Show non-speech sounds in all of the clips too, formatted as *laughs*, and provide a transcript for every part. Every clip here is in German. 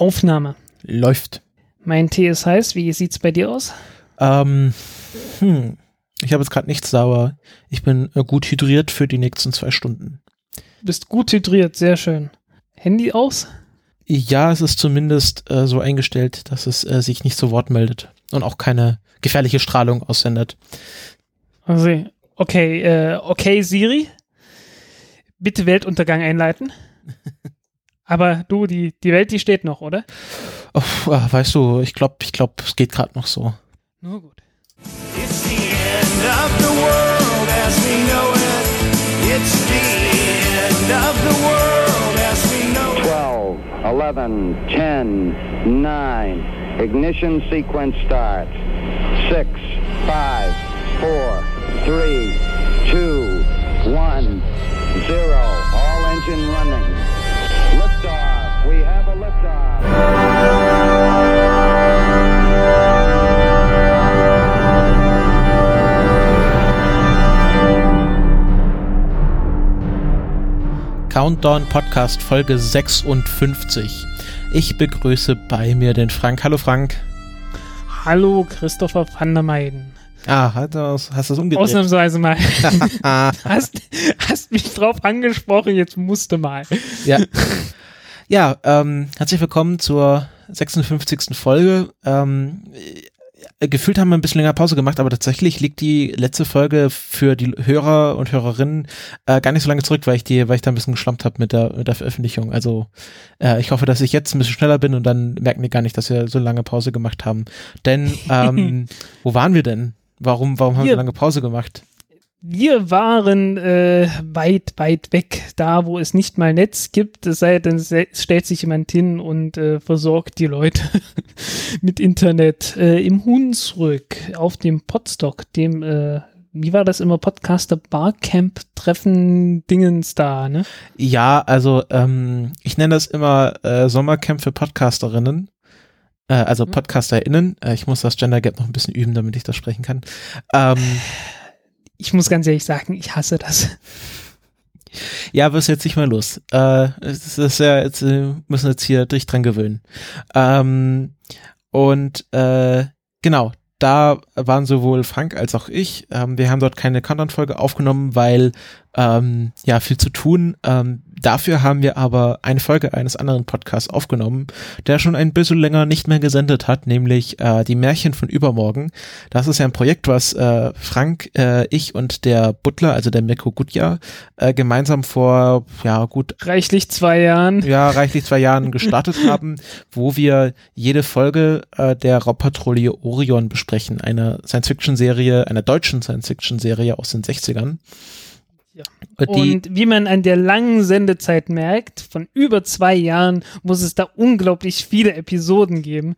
Aufnahme. Läuft. Mein Tee ist heiß. Wie sieht's bei dir aus? Ähm, hm. Ich habe jetzt gerade nichts sauer. Ich bin äh, gut hydriert für die nächsten zwei Stunden. Du bist gut hydriert, sehr schön. Handy aus? Ja, es ist zumindest äh, so eingestellt, dass es äh, sich nicht zu Wort meldet und auch keine gefährliche Strahlung aussendet. Also, okay, äh, okay, Siri, bitte Weltuntergang einleiten. *laughs* Aber du, die, die Welt, die steht noch, oder? Oh, weißt du, ich glaube, ich glaube, es geht gerade noch so. Nur gut. It's the end of the world as we know it. It's the end of the world as we know it. 12, 11, 10, 9. Ignition sequence starts. 6, 5, 4, 3, 2, 1, 0. All engine running. Liftoff. We have a liftoff. Countdown Podcast Folge 56. Ich begrüße bei mir den Frank. Hallo Frank. Hallo, Christopher van der Meiden. Ah, hast du das, hast du das umgedreht? Ausnahmsweise mal. *laughs* hast, hast mich drauf angesprochen, jetzt musste mal. Ja. *laughs* Ja, ähm, herzlich willkommen zur 56. Folge. Ähm, äh, gefühlt haben wir ein bisschen länger Pause gemacht, aber tatsächlich liegt die letzte Folge für die Hörer und Hörerinnen äh, gar nicht so lange zurück, weil ich die, weil ich da ein bisschen geschlampt habe mit der, mit der Veröffentlichung. Also äh, ich hoffe, dass ich jetzt ein bisschen schneller bin und dann merken die gar nicht, dass wir so lange Pause gemacht haben. Denn ähm, *laughs* wo waren wir denn? Warum, warum haben wir Hier. so lange Pause gemacht? Wir waren äh, weit, weit weg, da wo es nicht mal Netz gibt, es sei denn, es stellt sich jemand hin und äh, versorgt die Leute *laughs* mit Internet äh, im Hunsrück auf dem Podstock, dem, äh, wie war das immer, Podcaster Barcamp Treffen Dingens da, ne? Ja, also ähm, ich nenne das immer äh, Sommercamp für Podcasterinnen. Äh, also Mhm. PodcasterInnen. Äh, ich muss das Gender Gap noch ein bisschen üben, damit ich das sprechen kann. Ähm, Ich muss ganz ehrlich sagen, ich hasse das. ja, ist jetzt nicht mal los. Äh, es ist ja jetzt, äh, müssen jetzt hier dich dran gewöhnen. Ähm, und äh, genau, da waren sowohl Frank als auch ich. Ähm, wir haben dort keine Countdown-Folge aufgenommen, weil ähm, ja viel zu tun. Ähm, dafür haben wir aber eine Folge eines anderen Podcasts aufgenommen, der schon ein bisschen länger nicht mehr gesendet hat, nämlich äh, die Märchen von übermorgen. Das ist ja ein Projekt, was äh, Frank, äh, ich und der Butler, also der Mirko Gutjahr, äh, gemeinsam vor ja gut Reichlich zwei Jahren. ja, reichlich zwei Jahren *laughs* gestartet haben, wo wir jede Folge äh, der Raubpatrouille Orion besprechen, einer Science-Fiction-Serie, einer deutschen Science-Fiction-Serie aus den 60ern. Die, Und wie man an der langen Sendezeit merkt, von über zwei Jahren muss es da unglaublich viele Episoden geben.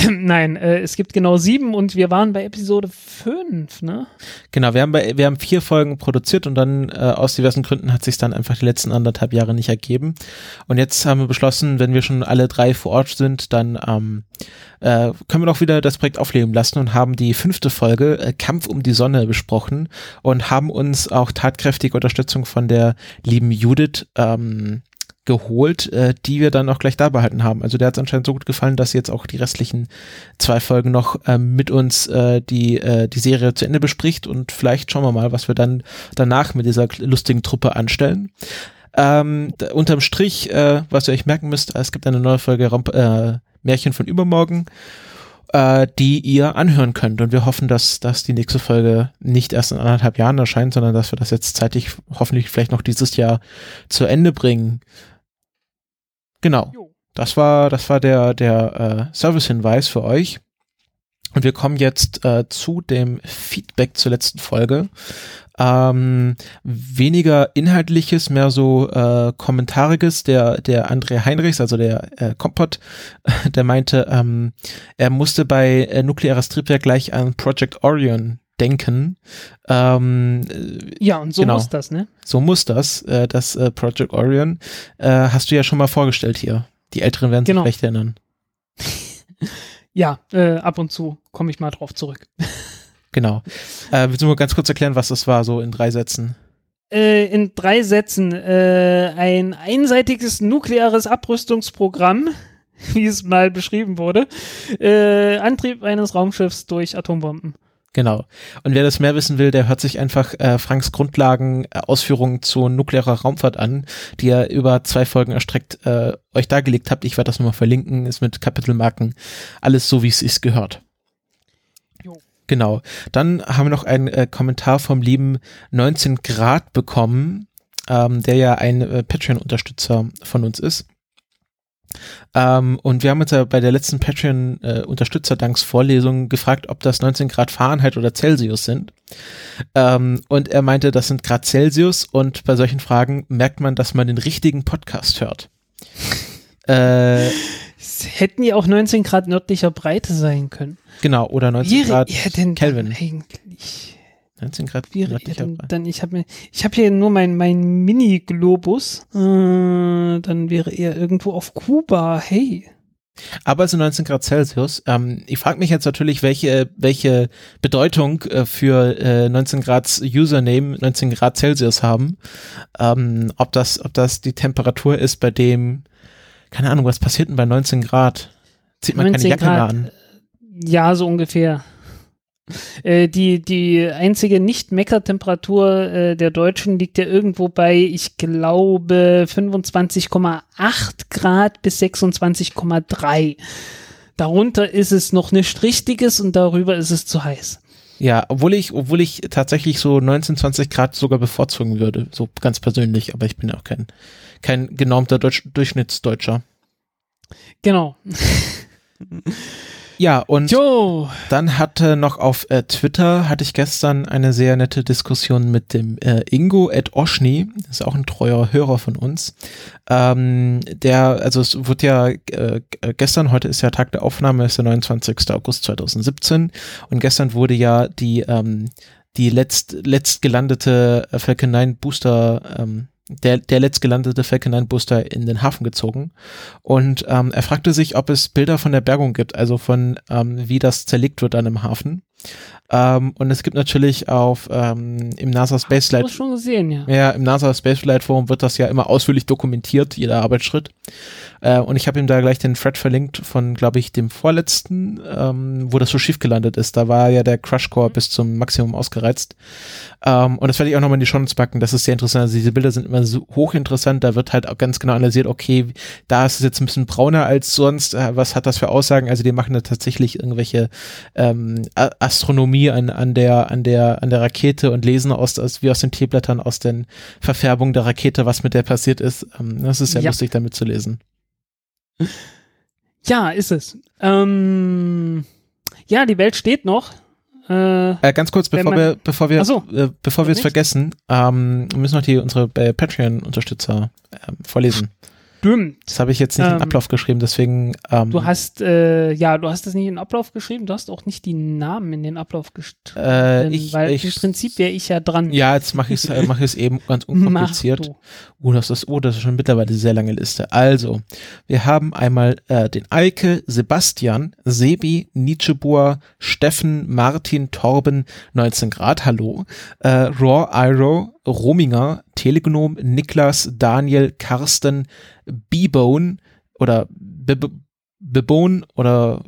*clears throat* Nein, äh, es gibt genau sieben und wir waren bei Episode fünf, ne? genau, wir haben, bei, wir haben vier Folgen produziert und dann äh, aus diversen Gründen hat sich dann einfach die letzten anderthalb Jahre nicht ergeben. Und jetzt haben wir beschlossen, wenn wir schon alle drei vor Ort sind, dann ähm, äh, können wir doch wieder das Projekt aufleben lassen und haben die fünfte Folge äh, Kampf um die Sonne besprochen und haben uns auch tatkräftige Unterstützung von der lieben Judith ähm, geholt, äh, die wir dann auch gleich da behalten haben. Also der hat es anscheinend so gut gefallen, dass sie jetzt auch die restlichen zwei Folgen noch ähm, mit uns äh, die, äh, die Serie zu Ende bespricht und vielleicht schauen wir mal, was wir dann danach mit dieser lustigen Truppe anstellen. Ähm, da, unterm Strich, äh, was ihr euch merken müsst, es gibt eine neue Folge Ramp äh, Märchen von übermorgen, äh, die ihr anhören könnt. Und wir hoffen, dass, dass die nächste Folge nicht erst in anderthalb Jahren erscheint, sondern dass wir das jetzt zeitlich hoffentlich vielleicht noch dieses Jahr zu Ende bringen. Genau. Das war, das war der, der äh, Service-Hinweis für euch. Und wir kommen jetzt äh, zu dem Feedback zur letzten Folge. Ähm, weniger inhaltliches, mehr so äh, kommentariges. Der, der André Heinrichs, also der äh, Kompott, *laughs* der meinte, ähm, er musste bei äh, nukleares Triebwerk gleich an Project Orion denken. Ähm, äh, Ja, und so Genau. muss das, ne? so muss das, äh, das äh, Project Orion. Äh, hast du ja schon mal vorgestellt hier. Die Älteren werden sich Genau. vielleicht erinnern. *laughs* Ja, äh, ab und zu komme ich mal drauf zurück. *laughs* Genau. Äh, willst du mal ganz kurz erklären, was das war, so in drei Sätzen? Äh, in drei Sätzen äh, ein einseitiges nukleares Abrüstungsprogramm *laughs* wie es mal beschrieben wurde. Äh, Antrieb eines Raumschiffs durch Atombomben. Genau. Und wer das mehr wissen will, der hört sich einfach äh, Franks Grundlagen, äh, Ausführungen zu nuklearer Raumfahrt an, die er über zwei Folgen erstreckt äh, euch dargelegt habt. Ich werde das nochmal verlinken, ist mit Kapitelmarken. Alles so, wie es ist gehört. Genau. Dann haben wir noch einen äh, Kommentar vom lieben 19 Grad bekommen, ähm, der ja ein äh, Patreon-Unterstützer von uns ist. Ähm, und wir haben uns ja bei der letzten Patreon-Unterstützerdanksvorlesung gefragt, ob das 19 Grad Fahrenheit oder Celsius sind. Ähm, und er meinte, das sind Grad Celsius und bei solchen Fragen merkt man, dass man den richtigen Podcast hört. *laughs* äh, Es hätten ja auch 19 Grad nördlicher Breite sein können. genau, oder 19 Wäre Grad er denn Kelvin. eigentlich? 19 Grad Wäre er nördlicher denn Breite. dann, ich habe habe hier nur mein, mein Mini-Globus, äh, dann wäre er irgendwo auf Kuba, hey. Aber es sind 19 Grad Celsius. Ähm, ich frage mich jetzt natürlich, welche, welche Bedeutung äh, für äh, 19 Grad Username 19 Grad Celsius haben. Ähm, ob, das, ob das die Temperatur ist, bei dem, keine Ahnung, was passiert denn bei 19 Grad? Zieht man keine 19 Jacke mehr Grad. an. Ja, so ungefähr. *laughs* Äh, die, die einzige Nicht-Mecker-Temperatur äh, der Deutschen liegt ja irgendwo bei, ich glaube, 25,8 Grad bis 26,3. Darunter ist es noch nicht richtiges und darüber ist es zu heiß. Ja, obwohl ich, obwohl ich tatsächlich so 19, 20 Grad sogar bevorzugen würde, so ganz persönlich, aber ich bin auch kein, kein genormter Deutsch, Durchschnittsdeutscher. Genau. *laughs* Ja, und Jo, Dann hatte noch auf äh, Twitter hatte ich gestern eine sehr nette Diskussion mit dem äh, Ingo Ed Oschny, das ist auch ein treuer Hörer von uns. Ähm, der, also es wird ja äh, g- gestern, heute ist ja Tag der Aufnahme, ist der 29. August 2017 und gestern wurde ja die ähm, die letzt letzt gelandete äh, Falcon 9 Booster ähm, der, der letztgelandete Falcon 9 Booster in den Hafen gezogen. Und ähm, er fragte sich, ob es Bilder von der Bergung gibt, also von ähm, wie das zerlegt wird dann im Hafen. Ähm, und es gibt natürlich auf ähm, im NASA Space Flight schon gesehen, ja. ja, im NASA Space Flight Forum wird das ja immer ausführlich dokumentiert, jeder Arbeitsschritt. Äh, und ich habe ihm da gleich den Thread verlinkt von, glaube ich, dem vorletzten, ähm, wo das so schief gelandet ist. Da war ja der Crush Core bis zum Maximum ausgereizt. Ähm, und das werde ich auch nochmal in die Shownotes packen. Das ist sehr interessant. Also diese Bilder sind immer so hochinteressant. Da wird halt auch ganz genau analysiert, okay, da ist es jetzt ein bisschen brauner als sonst. Äh, was hat das für Aussagen? Also die machen da tatsächlich irgendwelche ähm, A- Astronomie an, an der, an der, an der Rakete und lesen aus, aus wie aus den Teeblättern aus den Verfärbungen der Rakete, was mit der passiert ist. Ähm, das ist sehr Ja. lustig, damit zu lesen. Ja, ist es. Ähm, ja, die Welt steht noch. Äh, Äh, ganz kurz, bevor man- wir, bevor wir, so. äh, bevor wir es vergessen, ähm, wir müssen noch die unsere äh, Patreon-Unterstützer ähm, vorlesen. Stimmt. Das habe ich jetzt nicht in Ähm, den Ablauf geschrieben, deswegen. Ähm, Du hast, äh, ja, du hast es nicht in den Ablauf geschrieben, du hast auch nicht die Namen in den Ablauf geschrieben. Äh, ich- weil ich- im Prinzip wäre ich ja dran. ja, jetzt mache ich es äh, mach ich's eben ganz *laughs* unkompliziert. Oh, das ist, oh, das ist schon mittlerweile eine sehr lange Liste. Also, wir haben einmal äh, den Eike, Sebastian, Sebi, Nietzscheboer, Steffen, Martin, Torben, 19 Grad, hallo, äh, Raw Iro, Rominger, Telegnom, Niklas, Daniel, Karsten, Bebone oder Bebone oder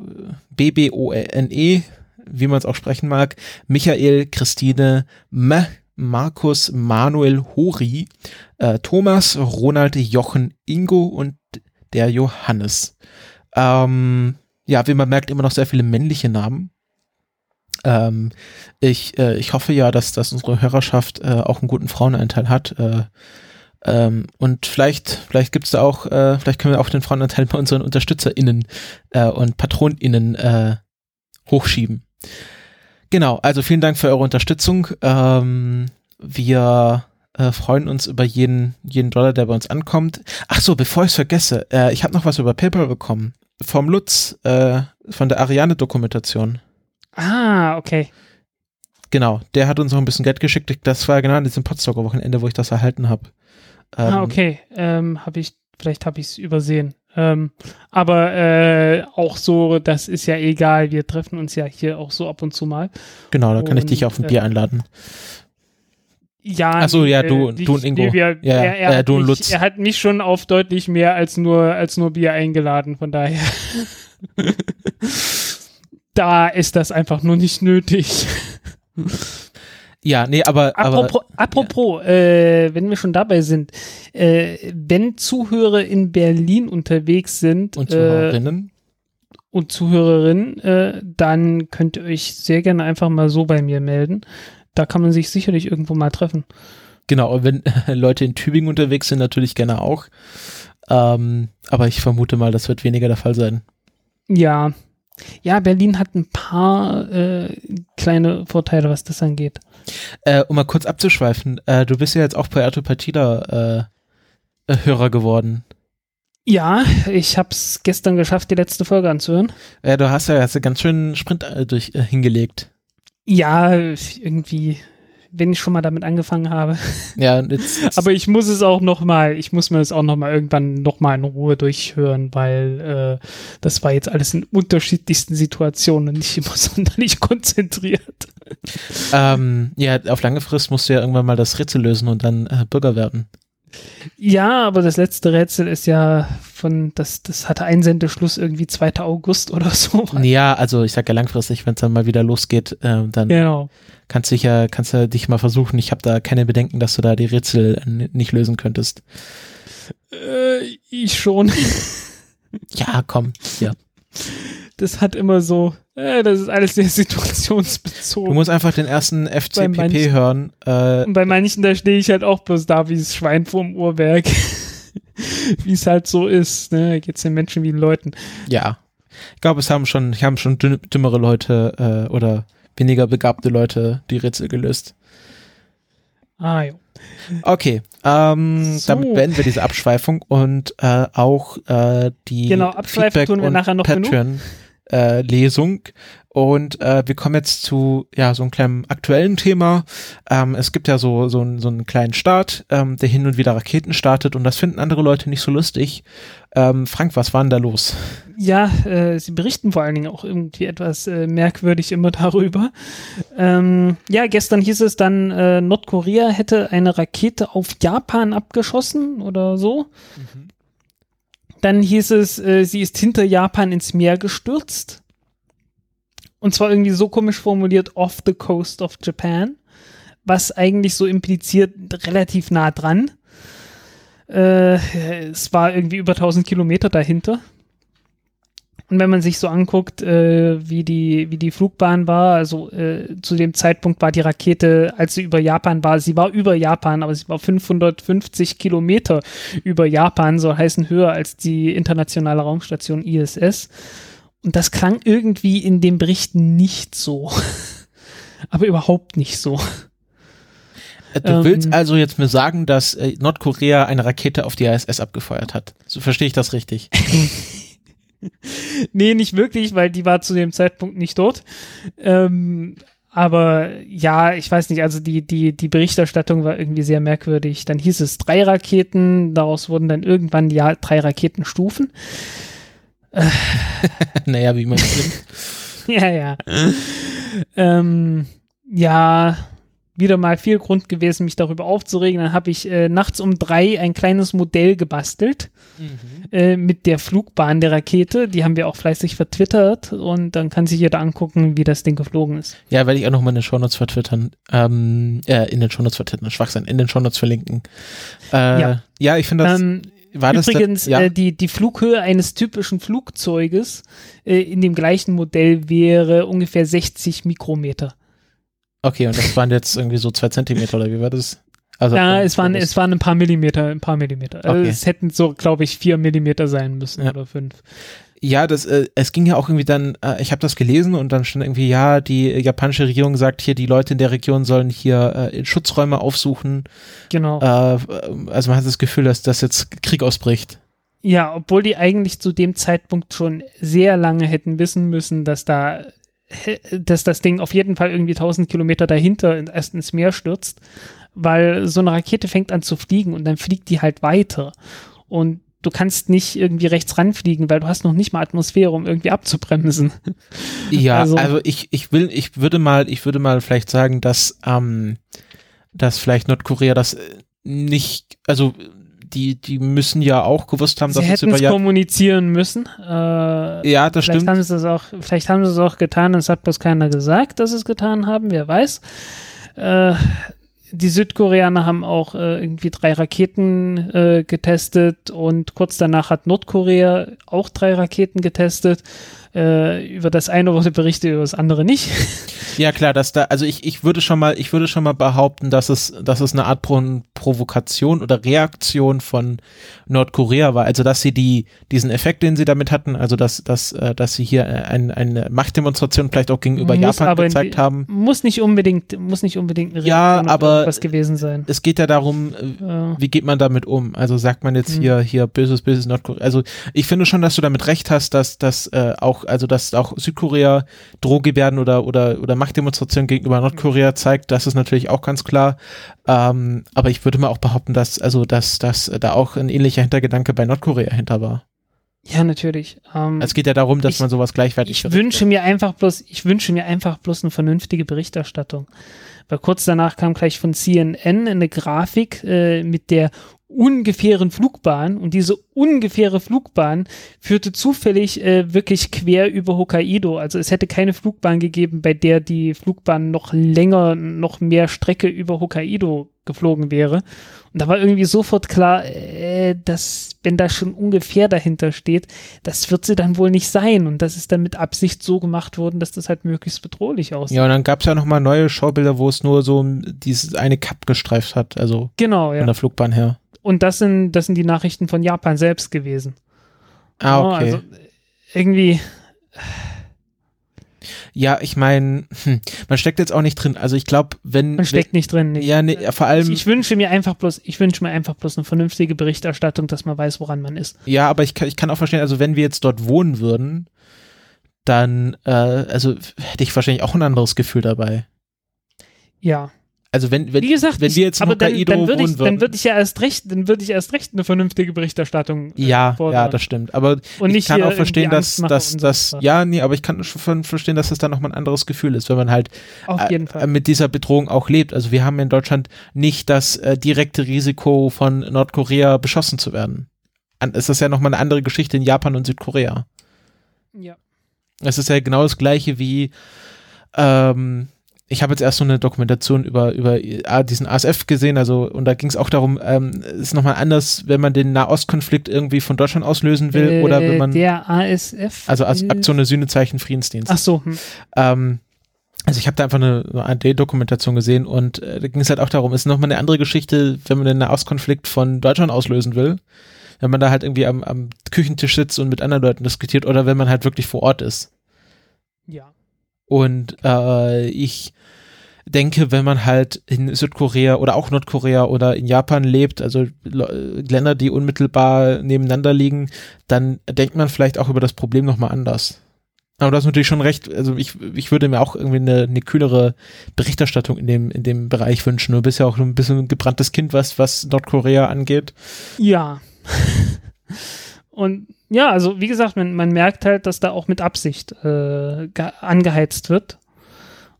B-B-O-N-E, wie man es auch sprechen mag, Michael, Christine, M, Markus, Manuel, Hori, äh, Thomas, Ronald, Jochen, Ingo und der Johannes. Ähm, ja, wie man merkt, immer noch sehr viele männliche Namen. Ähm, ich, äh, ich hoffe ja, dass, dass unsere Hörerschaft äh, auch einen guten Frauenanteil hat. Äh, ähm, und vielleicht, vielleicht gibt's da auch, äh, vielleicht können wir auch den Frauenanteil bei unseren UnterstützerInnen äh, und PatronInnen äh, hochschieben. Genau, also vielen Dank für eure Unterstützung. Ähm, wir äh, freuen uns über jeden, jeden Dollar, der bei uns ankommt. Ach so, bevor ich es vergesse, äh, ich habe noch was über PayPal bekommen. Vom Lutz, äh, von der Ariane-Dokumentation. Ah, okay. Genau, der hat uns noch ein bisschen Geld geschickt. Das war genau an diesem Potsdamer-Wochenende, wo ich das erhalten habe. Ähm, ah, okay. Ähm, habe ich, vielleicht habe ich es übersehen. Ähm, aber äh, auch so, das ist ja egal. Wir treffen uns ja hier auch so ab und zu mal. Genau, da kann ich dich auf ein äh, Bier einladen. Ja, Ach so, ja, äh, du- die- du und Ingo. nee, wir- Ja, er, er, äh, du und mich, Lutz. er hat mich schon auf deutlich mehr als nur, als nur Bier eingeladen, von daher. *laughs* da ist das einfach nur nicht nötig. Ja, nee, aber, aber Apropos, apropos äh, wenn wir schon dabei sind, äh, wenn Zuhörer in Berlin unterwegs sind und äh, Zuhörerinnen. und Zuhörerinnen, äh, dann könnt ihr euch sehr gerne einfach mal so bei mir melden. Da kann man sich sicherlich irgendwo mal treffen. Genau, und wenn *laughs* Leute in Tübingen unterwegs sind, natürlich gerne auch. Ähm, aber ich vermute mal, das wird weniger der Fall sein. Ja. Ja, Berlin hat ein paar äh, kleine Vorteile, was das angeht. Äh, um mal kurz abzuschweifen, äh, du bist ja jetzt auch Puerto Partida äh, äh, Hörer geworden. Ja, ich hab's gestern geschafft, die letzte Folge anzuhören. Äh, du hast ja hast ja ganz schön Sprint äh, durch, hingelegt. Ja, irgendwie, wenn ich schon mal damit angefangen habe. Ja, jetzt, jetzt, *laughs* Aber ich muss es auch noch mal, ich muss mir das auch noch mal irgendwann noch mal in Ruhe durchhören, weil äh, das war jetzt alles in unterschiedlichsten Situationen und nicht immer *laughs* sonderlich konzentriert. ähm, ja, auf lange Frist musst du ja irgendwann mal das Rätsel lösen und dann äh, Bürger werden. Ja, aber das letzte Rätsel ist ja von, das, das hatte Einsendeschluss irgendwie 2. August oder *laughs* so. Ja, also ich sag ja langfristig, wenn es dann mal wieder losgeht, äh, dann Genau. kannst du dich ja, kannst du dich mal versuchen. Ich habe da keine Bedenken, dass du da die Rätsel nicht lösen könntest. Äh, ich schon. Ja, komm. Ja. *laughs* Das hat immer so, äh, das ist alles sehr *laughs* Du situationsbezogen. musst einfach den ersten FCPP hören. Äh, Und bei manchen, da stehe ich halt auch bloß da wie das Schwein vorm Uhrwerk. *laughs* wie es halt so ist, ne? Geht's den Menschen wie den Leuten. ja. Ich glaube, es haben schon, haben schon dümmere Leute äh, oder weniger begabte Leute die Rätsel gelöst. Ah, jo. Okay, ähm, So. damit beenden wir diese Abschweifung und äh, auch äh, die Genau, abschweifen Feedback tun wir und nachher noch genug. Äh, Lesung und äh, wir kommen jetzt zu ja so einem kleinen aktuellen Thema. Ähm, es gibt ja so so, einen- so einen kleinen Staat, ähm, der hin und wieder Raketen startet und das finden andere Leute nicht so lustig. Ähm, Frank, was war denn da los? Ja, äh, sie berichten vor allen Dingen auch irgendwie etwas äh, merkwürdig immer darüber. Ähm, ja, gestern hieß es dann, äh, Nordkorea hätte eine Rakete auf Japan abgeschossen oder so. Dann hieß es, äh, sie ist hinter Japan ins Meer gestürzt. Und zwar irgendwie so komisch formuliert, off the coast of Japan. Was eigentlich so impliziert, relativ nah dran. Äh, es war irgendwie über 1000 Kilometer dahinter. Und wenn man sich so anguckt, äh, wie, die, wie die Flugbahn war, also äh, zu dem Zeitpunkt war die Rakete, als sie über Japan war, sie war über Japan, aber sie war 550 Kilometer über Japan, so heißen höher als die internationale Raumstation ISS. Und das klang irgendwie in dem Bericht nicht so. *laughs* aber überhaupt nicht so. Äh, Du Ähm. willst also jetzt mir sagen, dass äh, Nordkorea eine Rakete auf die ISS abgefeuert hat. So verstehe ich das richtig. *laughs* *laughs* Nee, nicht wirklich, weil die war zu dem Zeitpunkt nicht dort. Ähm, aber ja, ich weiß nicht, also die, die, die Berichterstattung war irgendwie sehr merkwürdig. Dann hieß es drei Raketen, daraus wurden dann irgendwann ja, drei Raketenstufen. *laughs* naja, wie man *laughs* es nimmt. ja, ja. ähm, ja, wieder mal viel Grund gewesen, mich darüber aufzuregen. Dann habe ich äh, nachts um drei ein kleines Modell gebastelt äh, mit der Flugbahn der Rakete. Die haben wir auch fleißig vertwittert und dann kann sich jeder angucken, wie das Ding geflogen ist. Ja, werde ich auch noch mal in den Shownotes vertwittern. Ähm, äh, in den Shownotes vertwittern, Schwachsinn, in den Shownotes verlinken. Äh, Ja. ja. ich finde das, Ähm, war das Übrigens, da, ja, äh, die, die Flughöhe eines typischen Flugzeuges äh, in dem gleichen Modell wäre ungefähr 60 Mikrometer. Okay, und das waren jetzt irgendwie so zwei Zentimeter oder wie war das? Also, Ja, äh, es waren, es waren ein paar Millimeter, ein paar Millimeter. Also Okay. es hätten so, glaube ich, vier Millimeter sein müssen Ja. oder fünf. Ja, das, äh, es ging ja auch irgendwie dann, äh, ich habe das gelesen und dann stand irgendwie, ja, die japanische Regierung sagt hier, die Leute in der Region sollen hier äh, Schutzräume aufsuchen. Genau. Äh, also man hat das Gefühl, dass das jetzt Krieg ausbricht. Ja, obwohl die eigentlich zu dem Zeitpunkt schon sehr lange hätten wissen müssen, dass da, dass das Ding auf jeden Fall irgendwie 1000 Kilometer dahinter in- erst ins Meer stürzt, weil so eine Rakete fängt an zu fliegen und dann fliegt die halt weiter. Und du kannst nicht irgendwie rechts ranfliegen, weil du hast noch nicht mal Atmosphäre, um irgendwie abzubremsen. Ja, also, Also- ich, ich will, ich würde mal, ich würde mal vielleicht sagen, dass ähm, dass vielleicht Nordkorea das äh, nicht, also die, die müssen ja auch gewusst haben, Sie dass hätten über es Jahr. kommunizieren müssen. Äh, Ja, das vielleicht stimmt. haben sie es auch, vielleicht haben sie es auch getan, es hat bloß keiner gesagt, dass sie es getan haben, wer weiß. Äh, die Südkoreaner haben auch äh, irgendwie drei Raketen äh, getestet und kurz danach hat Nordkorea auch drei Raketen getestet. Äh, über das eine wurde berichtet, über das andere nicht. *laughs* Ja, klar, dass da, also ich, ich würde schon mal, ich würde schon mal behaupten, dass es, dass es eine Art Pro Provokation oder Reaktion von Nordkorea war. Also, dass sie die, diesen Effekt, den sie damit hatten, also dass, dass, äh, dass sie hier äh, ein, eine Machtdemonstration vielleicht auch gegenüber Muss Japan in gezeigt die- haben. Muss nicht unbedingt, muss nicht unbedingt eine Ja, Reaktion auf aber- irgendwas gewesen sein. Es geht ja darum, Äh, wie geht man damit um? Also sagt man jetzt Mhm. hier, hier böses, böses Nordkorea. Also ich finde schon, dass du damit recht hast, dass, dass äh, auch, also dass auch Südkorea Drohgebärden oder, oder, oder Machtdemonstrationen gegenüber Nordkorea zeigt, das ist natürlich auch ganz klar. Ähm, aber ich würde mal auch behaupten, dass, also, dass, dass da auch ein ähnlicher Hintergedanke bei Nordkorea hinter war. ja, natürlich. Ähm, Es geht ja darum, dass Ich- man sowas gleichwertig ich wünsche mir einfach bloß, ich wünsche mir einfach bloß eine vernünftige Berichterstattung. Weil kurz danach kam gleich von CNN eine Grafik äh, mit der ungefähren Flugbahn und diese ungefähre Flugbahn führte zufällig äh, wirklich quer über Hokkaido. Also es hätte keine Flugbahn gegeben, bei der die Flugbahn noch länger, noch mehr Strecke über Hokkaido geflogen wäre. Und da war irgendwie sofort klar, äh, dass wenn da schon ungefähr dahinter steht, das wird sie dann wohl nicht sein. Und das ist dann mit Absicht so gemacht worden, dass das halt möglichst bedrohlich aussieht. Ja, und dann gab es ja nochmal neue Schaubilder, wo es nur so dieses eine Kap gestreift hat, also Genau, von ja. der Flugbahn her. Und das sind, das sind die Nachrichten von Japan selbst gewesen. Ah, okay. Also irgendwie, Ja, ich meine, hm, man steckt jetzt auch nicht drin. Also ich glaube, wenn man steckt nicht drin. wenn, ja, nee, vor allem ich, ich wünsche mir einfach bloß, ich wünsche mir einfach bloß eine vernünftige Berichterstattung, dass man weiß, woran man ist. ja, aber ich kann, ich kann auch verstehen, also wenn wir jetzt dort wohnen würden, dann äh, also hätte ich wahrscheinlich auch ein anderes Gefühl dabei. Ja. Also wenn wenn Wie gesagt, wenn ich, wir jetzt in aber dann, Hokkaido dann würde ich, würden, dann würde ich ja erst recht, dann würde ich erst recht eine vernünftige Berichterstattung äh, ja, fordern. ja, das stimmt. Aber und ich kann auch verstehen, dass dass und so das ja, nee, aber ich kann schon verstehen, dass das dann nochmal ein anderes Gefühl ist, wenn man halt äh, mit dieser Bedrohung auch lebt. Also wir haben in Deutschland nicht das äh, direkte Risiko von Nordkorea beschossen zu werden. An, es ist ja nochmal eine andere Geschichte in Japan und Südkorea. ja. Es ist ja genau das gleiche wie ähm, ich habe jetzt erst so eine Dokumentation über, über äh, diesen ASF gesehen, also und da ging es auch darum, ähm, es ist nochmal anders, wenn man den Nahostkonflikt irgendwie von Deutschland auslösen will Äh, oder wenn man der ASF. also als ist- Aktion der Sühnezeichen Friedensdienst. Ach so, hm. Ähm, also ich habe da einfach eine, eine AD-Dokumentation gesehen und äh, da ging es halt auch darum, ist nochmal eine andere Geschichte, wenn man den Nahostkonflikt von Deutschland auslösen will. Wenn man da halt irgendwie am, am Küchentisch sitzt und mit anderen Leuten diskutiert oder wenn man halt wirklich vor Ort ist. ja. Und äh, ich denke, wenn man halt in Südkorea oder auch Nordkorea oder in Japan lebt, also Länder, die unmittelbar nebeneinander liegen, dann denkt man vielleicht auch über das Problem nochmal anders. Aber du hast natürlich schon recht, also ich, ich würde mir auch irgendwie eine, eine kühlere Berichterstattung in dem, in dem Bereich wünschen. Du bist ja auch ein bisschen ein gebranntes Kind, was, was Nordkorea angeht. Ja. *laughs* Und ja, also wie gesagt, man, man merkt halt, dass da auch mit Absicht äh, ge- angeheizt wird.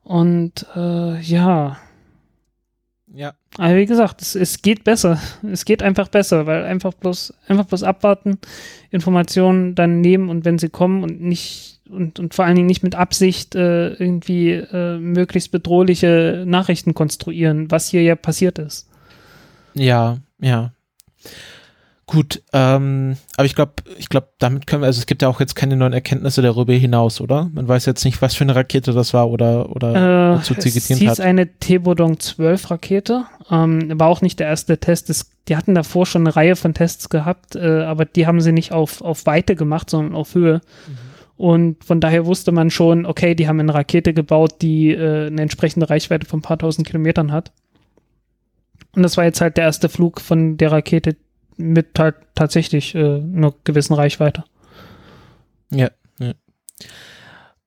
Und äh, ja, Ja. aber wie gesagt, es, es geht besser. Es geht einfach besser, weil einfach bloß, einfach bloß abwarten, Informationen dann nehmen und wenn sie kommen und nicht und, und vor allen Dingen nicht mit Absicht äh, irgendwie äh, möglichst bedrohliche Nachrichten konstruieren, was hier ja passiert ist. Ja, ja. Gut, ähm, aber ich glaube, ich glaube, damit können wir, also es gibt ja auch jetzt keine neuen Erkenntnisse darüber hinaus, oder? Man weiß jetzt nicht, was für eine Rakete das war oder, oder Äh, wozu sie es hieß hat. eine Tebodong 12 Rakete. Ähm, war auch nicht der erste Test. Es, die hatten davor schon eine Reihe von Tests gehabt, äh, aber die haben sie nicht auf, auf Weite gemacht, sondern auf Höhe. Mhm. Und von daher wusste man schon, okay, die haben eine Rakete gebaut, die äh, eine entsprechende Reichweite von ein paar tausend Kilometern hat. Und das war jetzt halt der erste Flug von der Rakete mit halt tatsächlich äh, einer gewissen Reichweite. Ja, ja.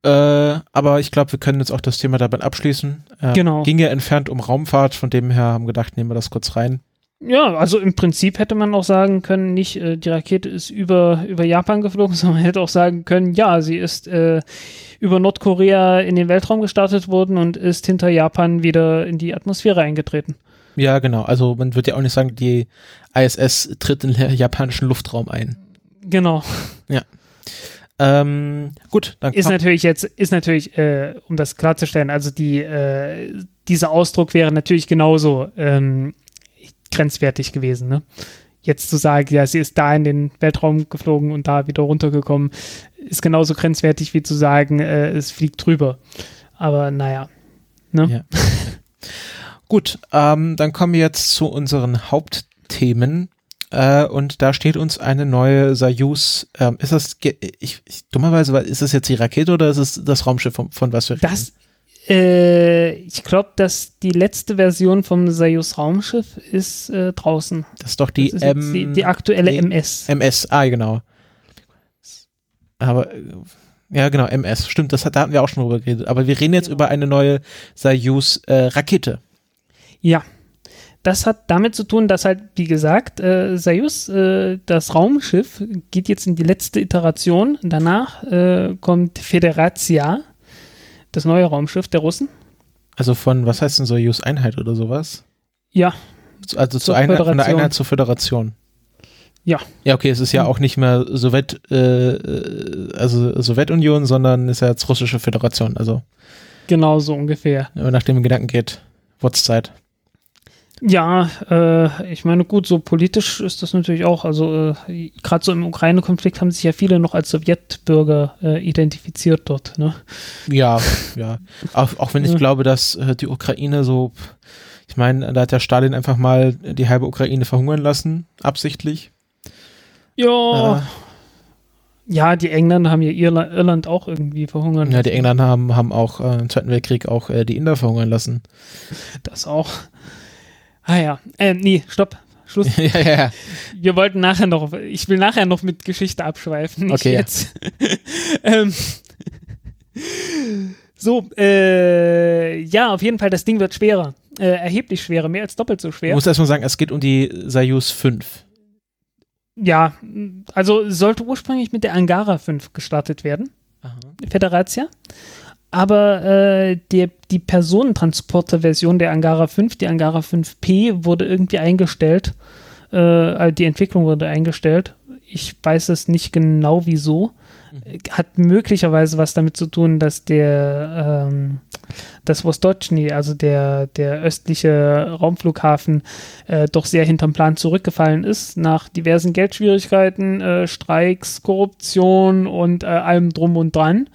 Äh, aber ich glaube, wir können jetzt auch das Thema dabei abschließen. Äh, Genau. Ging ja entfernt um Raumfahrt, von dem her haben wir gedacht, nehmen wir das kurz rein. Ja, also im Prinzip hätte man auch sagen können, nicht äh, die Rakete ist über, über Japan geflogen, *laughs* sondern man hätte auch sagen können, ja, sie ist äh, über Nordkorea in den Weltraum gestartet worden und ist hinter Japan wieder in die Atmosphäre eingetreten. Ja, genau. Also man würde ja auch nicht sagen, die ISS tritt in den japanischen Luftraum ein. Genau. Ähm, gut, dann Ist natürlich jetzt, ist natürlich, äh, um das klarzustellen, also die, äh, dieser Ausdruck wäre natürlich genauso ähm, grenzwertig gewesen, ne? Jetzt zu sagen, ja, sie ist da in den Weltraum geflogen und da wieder runtergekommen, ist genauso grenzwertig wie zu sagen, äh, es fliegt drüber. Aber naja. Ne? Ja. *laughs* Gut, ähm, dann kommen wir jetzt zu unseren Hauptthemen. Äh, und da steht uns eine neue Soyuz. Ähm, ist das, ich, ich, dummerweise, ist das jetzt die Rakete oder ist es das Raumschiff, von, von was wir reden? Das, äh, ich glaube, dass die letzte Version vom Soyuz Raumschiff ist äh, draußen. Das ist doch die, ist M die, die aktuelle nee, MS. MS, ah, genau. Aber, äh, ja, genau, MS, stimmt, das da hatten wir auch schon drüber geredet. Aber wir reden jetzt über eine neue Soyuz-Rakete. Ja. Das hat damit zu tun, dass halt, wie gesagt, äh, Soyuz, äh, das Raumschiff, geht jetzt in die letzte Iteration. Danach äh, kommt Federatia, das neue Raumschiff der Russen. also von, was heißt denn Soyuz-Einheit oder sowas? Ja, Also zur Einheit, von der. Einheit zur Föderation. Ja. Ja, okay, es ist ja auch nicht mehr Sowjet, äh, äh, also Sowjetunion, sondern ist ja jetzt russische Föderation. Also, genau so ungefähr. wenn man nach dem Gedanken geht, what's Zeit? Ja, äh, ich meine, gut, so politisch ist das natürlich auch, also äh, gerade so im Ukraine-Konflikt haben sich ja viele noch als Sowjetbürger äh, identifiziert dort, ne? Ja, ja. Auch, auch wenn ich Ja. glaube, dass äh, die Ukraine so, ich meine, da hat der Stalin einfach mal die halbe Ukraine verhungern lassen, absichtlich. Ja, Äh, ja, die Engländer haben ja Irland, Irland auch irgendwie verhungern. ja, die Engländer haben, haben auch äh, im Zweiten Weltkrieg auch äh, die Inder verhungern lassen. Das auch. Ah ja, äh, nee, stopp. Schluss. *laughs* ja, ja, ja. Wir wollten nachher noch, ich will nachher noch mit Geschichte abschweifen, Okay, jetzt. *laughs* ähm, so, äh, ja, auf jeden Fall, das Ding wird schwerer. Äh, erheblich schwerer, mehr als doppelt so Ich schwer. muss erstmal sagen, es geht um die Soyuz 5. Ja, also sollte ursprünglich mit der Angara 5 gestartet werden, Federatia. Aber äh, der, die Personentransporter-Version der Angara 5, die Angara 5P, wurde irgendwie eingestellt. Äh, also die Entwicklung wurde eingestellt. Ich weiß es nicht genau wieso. Hat möglicherweise was damit zu tun, dass der ähm, das Vostochny, also der, der östliche Raumflughafen, äh, doch sehr hinterm Plan zurückgefallen ist, nach diversen Geldschwierigkeiten, äh, Streiks, Korruption und äh, allem drum und dran.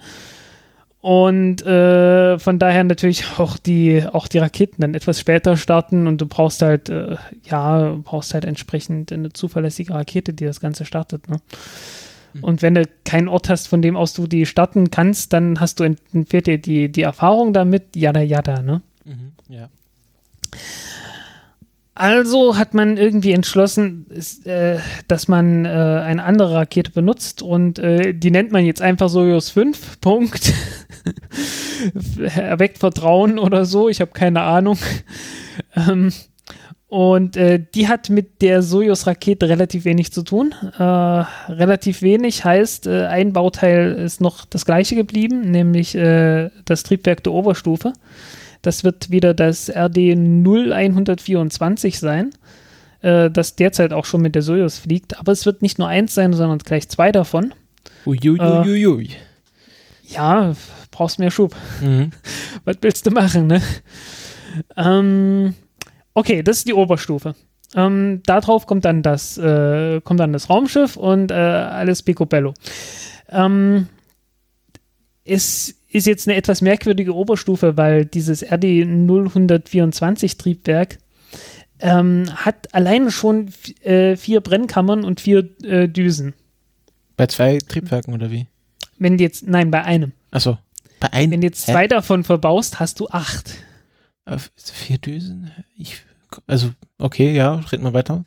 Und äh, von daher natürlich auch die, auch die Raketen dann etwas später starten und du brauchst halt, äh, ja, brauchst halt entsprechend eine zuverlässige Rakete, die das Ganze startet. Ne? Und wenn du keinen Ort hast, von dem aus du die starten kannst, dann hast du, ent- fehlt dir die, die Erfahrung damit, jada jada, ne? Mhm, ja. Also hat man irgendwie entschlossen, ist, äh, dass man äh, eine andere Rakete benutzt und äh, die nennt man jetzt einfach Soyuz 5. Punkt. *laughs* *laughs* Erweckt Vertrauen oder so, ich habe keine Ahnung. ähm, und äh, die hat mit der Soyuz-Rakete relativ wenig zu tun. Äh, relativ wenig heißt, äh, ein Bauteil ist noch das gleiche geblieben, nämlich äh, das Triebwerk der Oberstufe. Das wird wieder das RD 0124 sein, äh, das derzeit auch schon mit der Soyuz fliegt. Aber es wird nicht nur eins sein, sondern gleich zwei davon. Uiuiuiui. Ja, brauchst mehr Schub. Mhm. *laughs* Was willst du machen, ne? Ähm, okay, das ist die Oberstufe. Ähm, darauf kommt dann das, äh, kommt dann das Raumschiff und äh, alles picobello. Ähm, es ist jetzt eine etwas merkwürdige Oberstufe, weil dieses RD 0124 Triebwerk ähm, hat alleine schon äh, vier Brennkammern und vier äh, Düsen. Bei zwei Triebwerken oder wie? Wenn jetzt, nein, bei einem. Achso. Bei. Wenn du jetzt Hä? zwei davon verbaust, hast du acht. Äh, Vier Düsen? Ich, also, okay, ja, reden wir weiter.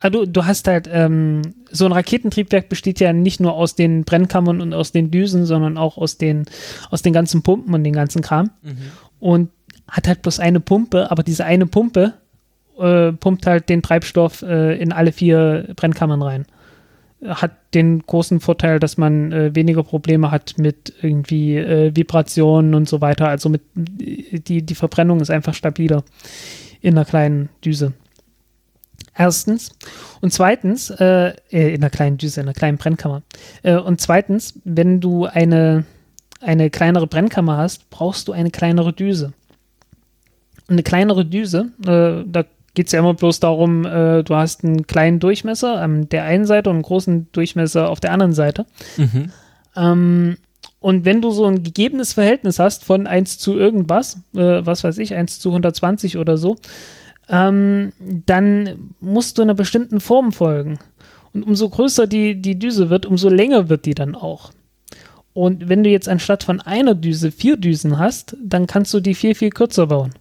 Ah, du, du hast halt, ähm, so ein Raketentriebwerk besteht ja nicht nur aus den Brennkammern und aus den Düsen, sondern auch aus den, aus den ganzen Pumpen und den ganzen Kram. Und hat halt bloß eine Pumpe, aber diese eine Pumpe äh, pumpt halt den Treibstoff äh, in alle vier Brennkammern rein. Hat den großen Vorteil, dass man äh, weniger Probleme hat mit irgendwie äh, Vibrationen und so weiter. Also mit die, die Verbrennung ist einfach stabiler. in einer kleinen Düse. Erstens. Und zweitens, äh, äh, in einer kleinen Düse, in einer kleinen Brennkammer. Äh, und zweitens, wenn du eine, eine kleinere Brennkammer hast, brauchst du eine kleinere Düse. Eine kleinere Düse, äh, da geht es ja immer bloß darum, äh, du hast einen kleinen Durchmesser an der einen Seite und einen großen Durchmesser auf der anderen Seite. Mhm. Ähm, und wenn du so ein gegebenes Verhältnis hast von 1 zu irgendwas, äh, was weiß ich, 1 zu 120 oder so, ähm, dann musst du einer bestimmten Form folgen. Und umso größer die, die Düse wird, umso länger wird die dann auch. Und wenn du jetzt anstatt von einer Düse vier Düsen hast, dann kannst du die viel, viel kürzer bauen.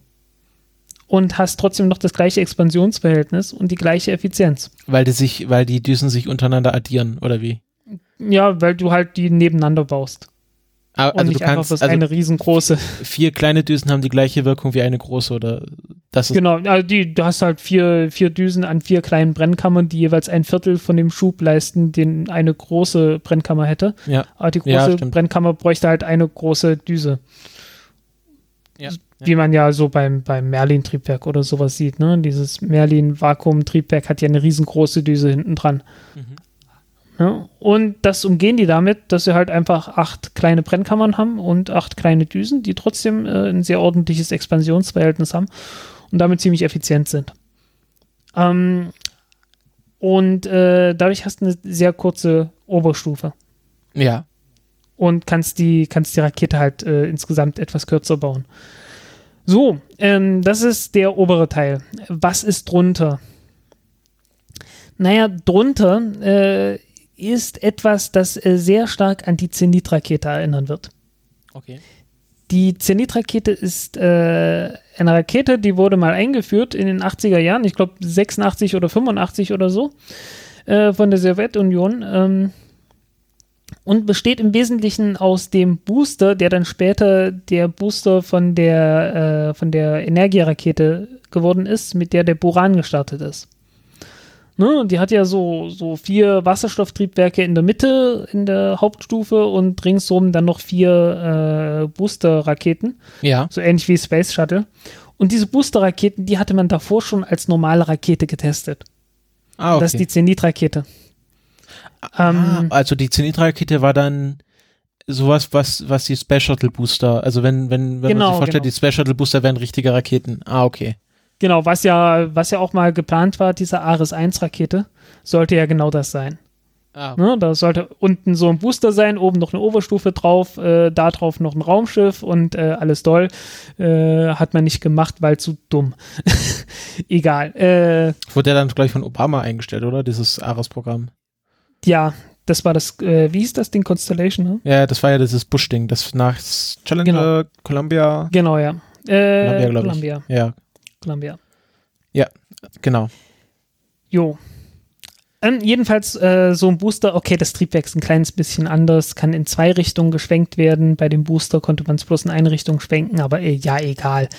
Und hast trotzdem noch das gleiche Expansionsverhältnis und die gleiche Effizienz. Weil die sich, weil die Düsen sich untereinander addieren, oder wie? Ja, weil du halt die nebeneinander baust. Ah, Und Also nicht du einfach kannst, das also eine riesengroße. vier kleine Düsen haben die gleiche Wirkung wie eine große, oder das ist, Genau, also die, du hast halt vier, vier Düsen an vier kleinen Brennkammern, die jeweils ein Viertel von dem Schub leisten, den eine große Brennkammer hätte. ja. Aber die Ja, große stimmt. Brennkammer bräuchte halt eine große Düse. Ja. Wie man ja so beim, beim Merlin-Triebwerk oder sowas sieht. Ne? Dieses Merlin-Vakuum-Triebwerk hat ja eine riesengroße Düse hinten dran. Mhm. Ja? Und das umgehen die damit, dass sie halt einfach acht kleine Brennkammern haben und acht kleine Düsen, die trotzdem äh, ein sehr ordentliches Expansionsverhältnis haben und damit ziemlich effizient sind. Ähm, und äh, dadurch hast du eine sehr kurze Oberstufe Ja. und kannst die, kannst die Rakete halt äh, insgesamt etwas kürzer bauen. So, ähm, das ist der obere Teil. Was ist drunter? Naja, drunter äh, ist etwas, das äh, sehr stark an die Zenit-Rakete erinnern wird. Okay. Die Zenit-Rakete ist äh, eine Rakete, die wurde mal eingeführt in den 80er Jahren, ich glaube 86 oder 85 oder so, äh, von der Sowjetunion. Ähm, und besteht im Wesentlichen aus dem Booster, der dann später der Booster von der, äh, von der Energia-Rakete geworden ist, mit der der Buran gestartet ist. Ne? Und die hat ja so, so vier Wasserstofftriebwerke in der Mitte in der Hauptstufe und ringsum dann noch vier äh, Booster-Raketen, Ja. so ähnlich wie Space Shuttle. Und diese Booster-Raketen, die hatte man davor schon als normale Rakete getestet. Ah, okay. Das ist die Zenit-Rakete. Ah, Ähm, also die Zenit-Rakete war dann sowas, was, was die Space Shuttle Booster, also wenn, wenn, wenn man Genau, sich vorstellt, genau. die Space Shuttle Booster wären richtige Raketen. Ah, okay. Genau, was ja, was ja auch mal geplant war, diese Ares-1-Rakete, sollte ja genau das sein. Ah, Ne? Da sollte unten so ein Booster sein, oben noch eine Oberstufe drauf, äh, da drauf noch ein Raumschiff und äh, alles doll. Äh, hat man nicht gemacht, weil zu dumm. *laughs* Egal. Äh, Wurde der dann gleich von Obama eingestellt, oder? Dieses Ares-Programm. Ja, das war das, äh, wie hieß das Ding? Constellation, ne? Ja, das war ja dieses Bush-Ding, das nach Challenger, Genau. Columbia, Genau, ja. Äh, Columbia, glaube ich. Columbia. Ja, Columbia. genau. Jo. Ähm, jedenfalls äh, so ein Booster, okay, das Triebwerk ist ein kleines bisschen anders, kann in zwei Richtungen geschwenkt werden. Bei dem Booster konnte man es bloß in eine Richtung schwenken, aber äh, ja, egal.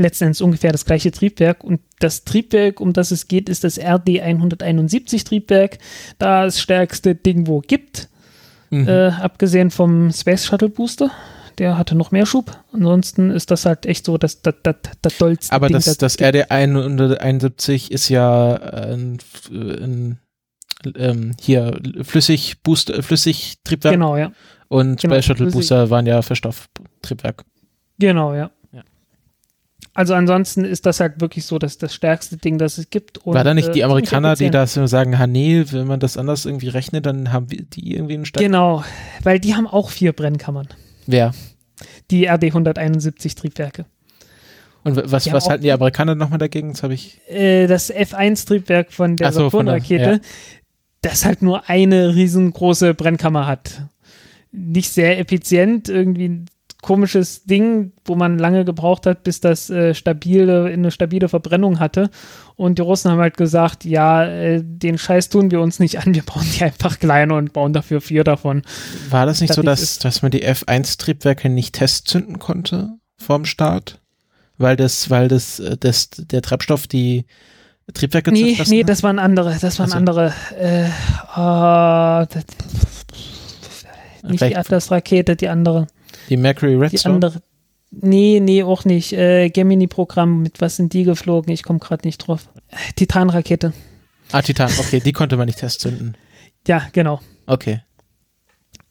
Letzten Endes ungefähr das gleiche Triebwerk. Und das Triebwerk, um das es geht, ist das RD171 Triebwerk. Das stärkste Ding, wo gibt. Mhm. Äh, abgesehen vom Space Shuttle Booster. Der hatte noch mehr Schub. Ansonsten ist das halt echt so das, das, das, das dollste Aber Ding. das, das gibt. RD171 ist ja äh, ein, ein ähm, hier flüssig Booster, flüssig Triebwerk Genau, ja. und genau, Space Shuttle. Booster waren ja Verstofftriebwerk. Genau, ja. Also ansonsten ist das halt wirklich so das, das stärkste Ding, das es gibt. Und, War da nicht äh, die Amerikaner, die da sagen, ha nee, wenn man das anders irgendwie rechnet, dann haben wir die irgendwie einen Stein. Genau, weil die haben auch vier Brennkammern. Wer? Die RD171 Triebwerke. Und was, Die was halten die Amerikaner nochmal dagegen? Das ich. Äh, das F1-Triebwerk von der so, Saturn-Rakete, ja. das halt nur eine riesengroße Brennkammer hat. Nicht sehr effizient, irgendwie komisches Ding, wo man lange gebraucht hat, bis das äh, stabile, eine stabile Verbrennung hatte. Und die Russen haben halt gesagt, ja, äh, den Scheiß tun wir uns nicht an, wir bauen die einfach kleiner und bauen dafür vier davon. War das nicht Das so, dass, ist- dass man die F1-Triebwerke nicht testzünden konnte vorm Start? Weil das, weil das, äh, das der Treibstoff die Triebwerke Nee, zerfressen nee, das waren andere, das waren Ach so. andere. Äh, ah, das, nicht die Atlas-Rakete, die andere. Die Mercury Die Redstone? andere. Nee, nee, auch nicht. Äh, Gemini-Programm, mit was sind die geflogen? Ich komme gerade nicht drauf. Titan-Rakete. Ah, Titan, okay, die konnte man nicht testzünden. Ja, genau. Okay.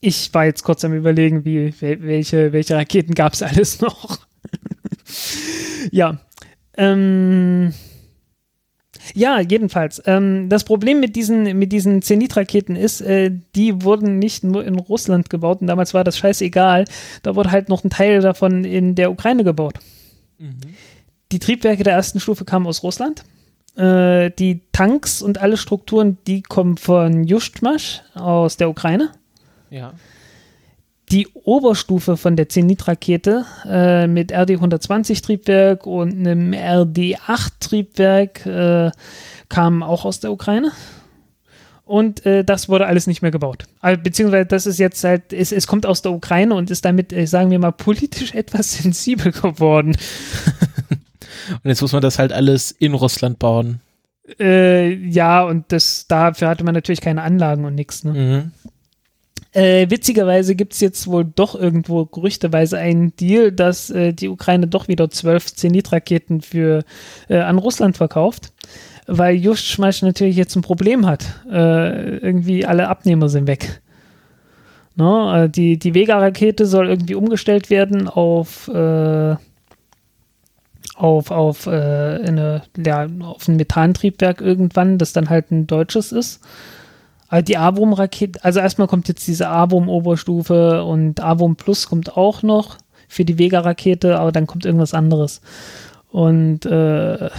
Ich war jetzt kurz am überlegen, wie, wel- welche, welche Raketen gab es alles *laughs* noch. ja. Ähm, ja, jedenfalls. Ähm, das Problem mit diesen, mit diesen Zenit-Raketen ist, äh, die wurden nicht nur in Russland gebaut und damals war das scheißegal. Da wurde halt noch ein Teil davon in der Ukraine gebaut. Die Triebwerke der ersten Stufe kamen aus Russland. Äh, die Tanks und alle Strukturen, die kommen von Justmasch aus der Ukraine. Ja. Die Oberstufe von der Zenit-Rakete äh, mit RD-120-Triebwerk und einem RD-8-Triebwerk äh, kam auch aus der Ukraine. Und äh, das wurde alles nicht mehr gebaut. Also, beziehungsweise das ist jetzt halt, es, es kommt aus der Ukraine und ist damit, äh, sagen wir mal, politisch *laughs* etwas sensibel geworden. *laughs* Und jetzt muss man das halt alles in Russland bauen. Äh, ja, und das, dafür hatte man natürlich keine Anlagen und nichts. Ne? Mhm. Äh, witzigerweise gibt es jetzt wohl doch irgendwo gerüchteweise einen Deal, dass äh, die Ukraine doch wieder zwölf Zenit-Raketen für äh, an Russland verkauft, weil Justschmasch natürlich jetzt ein Problem hat. Äh, irgendwie alle Abnehmer sind weg. No, äh, die die Vega-Rakete soll irgendwie umgestellt werden auf äh, auf auf äh, eine, ja, auf ein Methantriebwerk irgendwann, das dann halt ein deutsches ist. Aber die Avum-Rakete, also erstmal kommt jetzt diese Avum-Oberstufe und Avum Plus kommt auch noch für die Vega-Rakete, aber dann kommt irgendwas anderes. Und äh,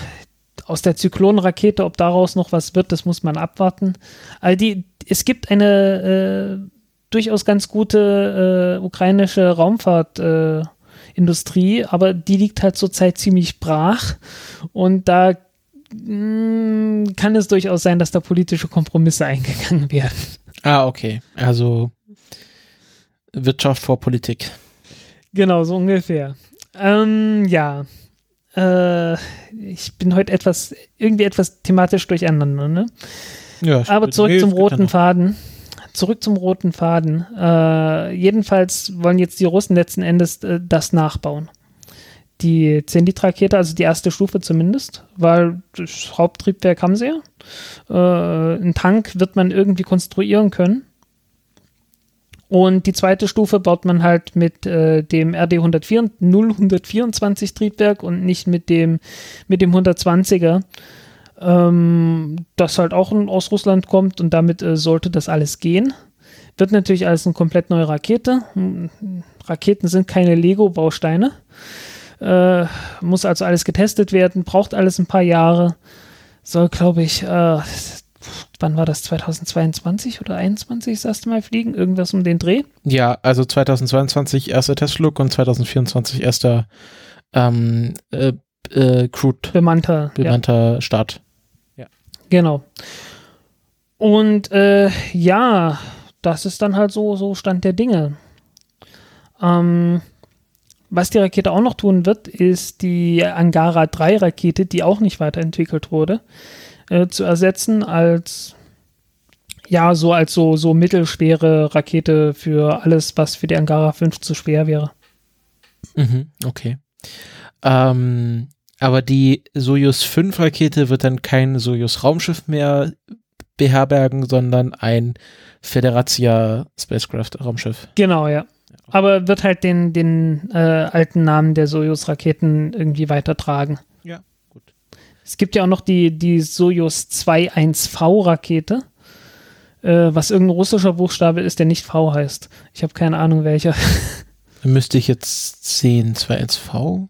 aus der Zyklon-Rakete, ob daraus noch was wird, das muss man abwarten. Also die, es gibt eine äh, durchaus ganz gute äh, ukrainische Raumfahrtindustrie, äh, aber die liegt halt zurzeit ziemlich brach und da mh, kann es durchaus sein, dass da politische Kompromisse eingegangen werden. Ah, okay. Also Wirtschaft vor Politik. Genau, so ungefähr. Ähm, ja. Äh, ich bin heute etwas, irgendwie etwas thematisch durcheinander, ne? Ja, Aber zurück zum roten noch- Faden. Zurück zum roten Faden. Äh, jedenfalls wollen jetzt die Russen letzten Endes äh, das nachbauen. Die Zenit-Rakete, also die erste Stufe zumindest, weil das Haupttriebwerk haben sie ja. Äh, einen Tank wird man irgendwie konstruieren können. Und die zweite Stufe baut man halt mit äh, dem RD 104, 0124 Triebwerk und nicht mit dem, mit dem 120er ähm, das halt auch aus Russland kommt und damit äh, sollte das alles gehen. Wird natürlich alles eine komplett neue Rakete. Hm, Raketen sind keine Lego-Bausteine. Äh, muss also alles getestet werden, braucht alles ein paar Jahre. Soll, glaube ich, äh, wann war das? 2022 oder 2021 das erste Mal fliegen? Irgendwas um den Dreh? Ja, also 2022 erster Testflug und 2024 erster ähm, äh, äh, Crewed Bemannter. Ja. bemannter Start. Genau. Und äh, ja, das ist dann halt so, so Stand der Dinge. Ähm, was die Rakete auch noch tun wird, ist die Angara 3 Rakete, die auch nicht weiterentwickelt wurde, äh, zu ersetzen als ja, so als so, so mittelschwere Rakete für alles, was für die Angara 5 zu schwer wäre. Mhm, okay. Ähm, aber die Soyuz 5 Rakete wird dann kein Soyuz Raumschiff mehr beherbergen, sondern ein Federatia Spacecraft Raumschiff. Genau, ja. Aber wird halt den, den äh, alten Namen der Soyuz-Raketen irgendwie weitertragen. Ja, gut. Es gibt ja auch noch die, die Soyuz 21V-Rakete, äh, was irgendein russischer Buchstabe ist, der nicht V heißt. Ich habe keine Ahnung welcher. *laughs* Müsste ich jetzt sehen, 2.1V?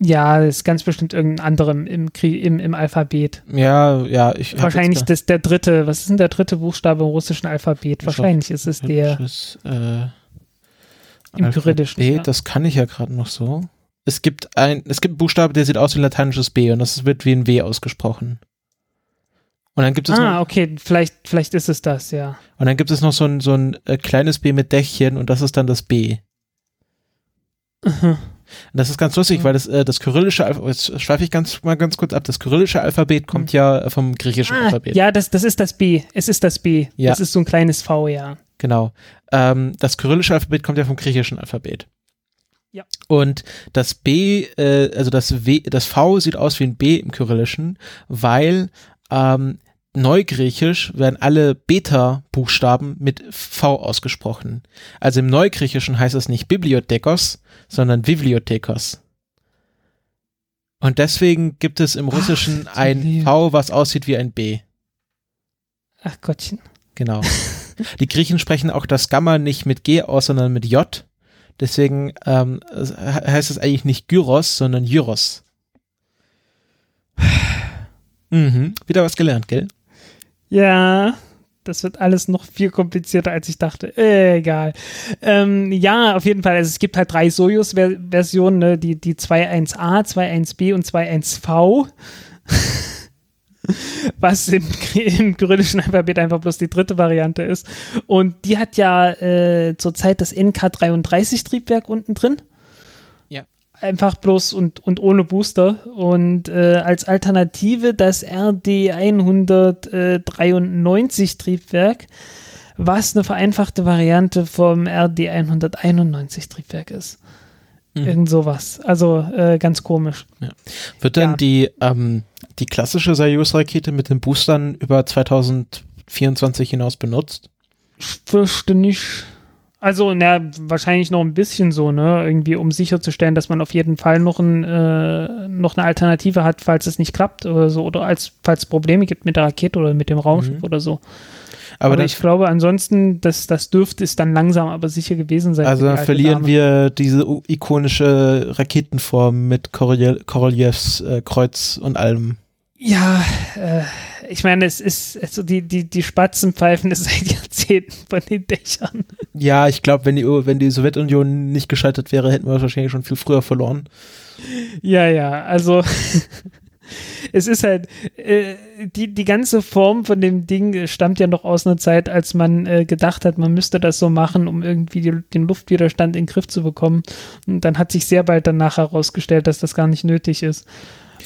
Ja, das ist ganz bestimmt irgendein anderem im, im, im Alphabet. Ja, ja, ich Wahrscheinlich jetzt das der dritte. Was ist denn der dritte Buchstabe im russischen Alphabet? Ich Wahrscheinlich ist es der. Äh, Im Kyrilischen, Alphabet, ja. Das kann ich ja gerade noch so. Es gibt ein, es gibt einen Buchstabe, der sieht aus wie ein lateinisches B und das wird wie ein W ausgesprochen. Und dann gibt es Ah, noch, okay, vielleicht, vielleicht ist es das, ja. und dann gibt es noch so ein, so ein äh, kleines B mit Dächchen und das ist dann das B. Und das ist ganz lustig, Mhm. weil das, äh, das kyrillische Alphabet, jetzt schweife ich ganz mal ganz kurz ab, das kyrillische Alphabet kommt ja äh, vom griechischen Mhm. Ah, Alphabet. ja, das, das ist das B. Es ist das B. Ja. Das ist so ein kleines V, ja. Genau. Ähm, das kyrillische Alphabet kommt ja vom griechischen Alphabet. Ja. Und das B, äh, also das W, das V sieht aus wie ein B im Kyrillischen, weil ähm, Neugriechisch werden alle Beta-Buchstaben mit V ausgesprochen. Also im Neugriechischen heißt es nicht Bibliothekos, sondern Bibliothekos. Und deswegen gibt es im Russischen Ach, ein. V, was aussieht wie ein B. Ach Gottchen. Genau. *laughs* Die Griechen sprechen auch das Gamma nicht mit G aus, sondern mit J. Deswegen ähm, heißt es eigentlich nicht Gyros, sondern Gyros. *sighs* Mhm. Wieder was gelernt, gell? Ja, das wird alles noch viel komplizierter, als ich dachte. Äh, egal. Ähm, ja, auf jeden Fall. Also es gibt halt drei Soyuz-Versionen, ne? die, die 2.1a, 2.1b und 2.1v. *laughs* Was im, im kyrillischen Alphabet einfach bloß die dritte Variante ist. Und die hat ja äh, zurzeit das NK33-Triebwerk unten drin. Ja. Einfach bloß und, und ohne Booster. Und äh, als Alternative das RD193-Triebwerk, was eine vereinfachte Variante vom RD191-Triebwerk ist. Mhm. Irgend sowas. Also äh, ganz komisch. Wird denn Ja. die, ähm, die klassische Soyuz-Rakete mit den Boostern über 2024 hinaus benutzt? Ich fürchte nicht. Also, na, wahrscheinlich noch ein bisschen so, ne? Irgendwie, um sicherzustellen, dass man auf jeden Fall noch, ein, äh, noch eine Alternative hat, falls es nicht klappt oder so. Oder als, falls es Probleme gibt mit der Rakete oder mit dem Raumschiff Mhm. oder so. Aber, Aber, ich glaube, ansonsten, das, das dürfte es dann langsam aber sicher gewesen sein. also dann verlieren Dame. wir diese ikonische Raketenform mit Korolje- Koroljews äh, Kreuz und allem. Ja, äh, ich meine, es ist, also die, die, die Spatzen pfeifen es *laughs* seit Jahrzehnten von den Dächern. Ja, ich glaube, wenn die, wenn die Sowjetunion nicht gescheitert wäre, hätten wir wahrscheinlich schon viel früher verloren. Ja, ja, also *laughs* es ist halt, äh, die, die ganze Form von dem Ding stammt ja noch aus einer Zeit, als man äh, gedacht hat, man müsste das so machen, um irgendwie die, den Luftwiderstand in den Griff zu bekommen. Und dann hat sich sehr bald danach herausgestellt, dass das gar nicht nötig ist.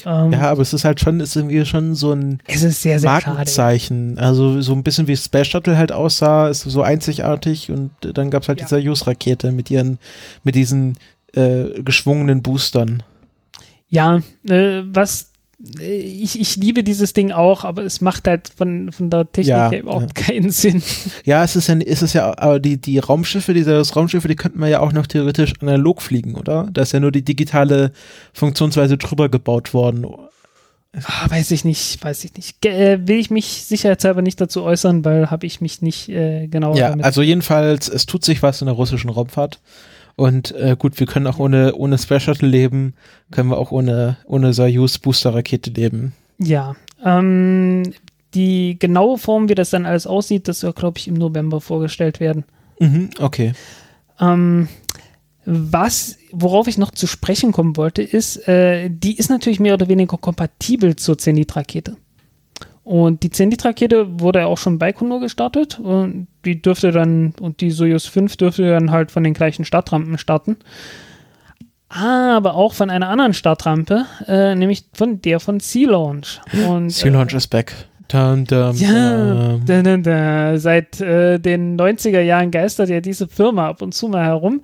Ähm, Ja, aber es ist halt schon, ist irgendwie schon so ein es ist sehr, sehr schade. Markenzeichen. Also so ein bisschen wie Space Shuttle halt aussah, ist so einzigartig und dann gab es halt Ja. die Soyuz-Rakete mit ihren, mit diesen äh, geschwungenen Boostern. Ja, äh, was äh, ich, ich liebe dieses Ding auch, aber es macht halt von, von der Technik Ja, her überhaupt keinen *laughs* Sinn. Ja, es ist ja, es ist ja, aber die, die Raumschiffe, diese Raumschiffe, die könnten wir ja auch noch theoretisch analog fliegen, oder? Da ist ja nur die digitale Funktionsweise drüber gebaut worden. Ah, weiß ich nicht, weiß ich nicht. Äh, will ich mich sicherheitshalber nicht dazu äußern, weil habe ich mich nicht äh, genau Ja, damit. also jedenfalls, es tut sich was in der russischen Raumfahrt. Und äh, gut, wir können auch ohne, ohne Space Shuttle leben, können wir auch ohne, ohne Soyuz-Booster-Rakete leben. ja. Ähm, die genaue Form, wie das dann alles aussieht, das soll, glaube ich, im November vorgestellt werden. Mhm, okay. Ähm, was, worauf ich noch zu sprechen kommen wollte, ist, äh, die ist natürlich mehr oder weniger kompatibel zur Zenit-Rakete. Und die Zenit-Rakete wurde ja auch schon bei Baikonur gestartet und die dürfte dann, und die Soyuz 5 dürfte dann halt von den gleichen Startrampen starten. Aber auch von einer anderen Startrampe, äh, nämlich von der von Sea Launch. Und, Sea Launch is back. Dum, dum, ja, dum. da, da. seit äh, den 90er Jahren geistert ja diese Firma ab und zu mal herum.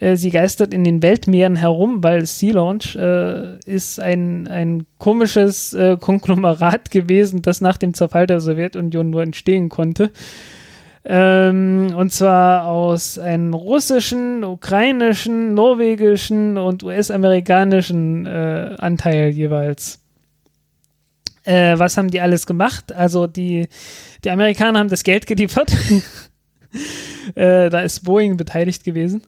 Äh, sie geistert in den Weltmeeren herum, weil Sea Launch äh, ist ein, ein komisches äh, Konglomerat *laughs* gewesen, das nach dem Zerfall der Sowjetunion nur entstehen konnte. Ähm, und zwar aus einem russischen, ukrainischen, norwegischen und US-amerikanischen äh, Anteil jeweils. Äh, was haben die alles gemacht? Also die, die Amerikaner haben das Geld geliefert. *laughs* äh, da ist Boeing beteiligt gewesen.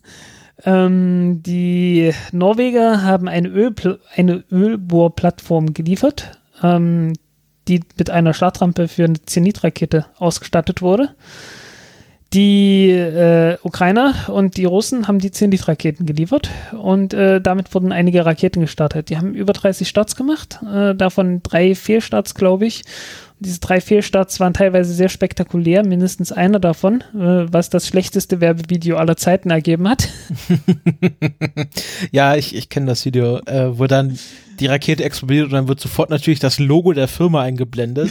Ähm, die Norweger haben eine, Ölpl eine Ölbohrplattform geliefert, ähm, die mit einer Startrampe für eine Zenit-Rakete ausgestattet wurde. Die äh, Ukrainer und die Russen haben die Zenit-Raketen geliefert und äh, damit wurden einige Raketen gestartet. Die haben über 30 Starts gemacht, äh, davon drei Fehlstarts, glaube ich. Und diese drei Fehlstarts waren teilweise sehr spektakulär, mindestens einer davon, äh, was das schlechteste Werbevideo aller Zeiten ergeben hat. *laughs* Ja, ich, ich kenne das Video, äh, wo dann die Rakete explodiert und dann wird sofort natürlich das Logo der Firma eingeblendet.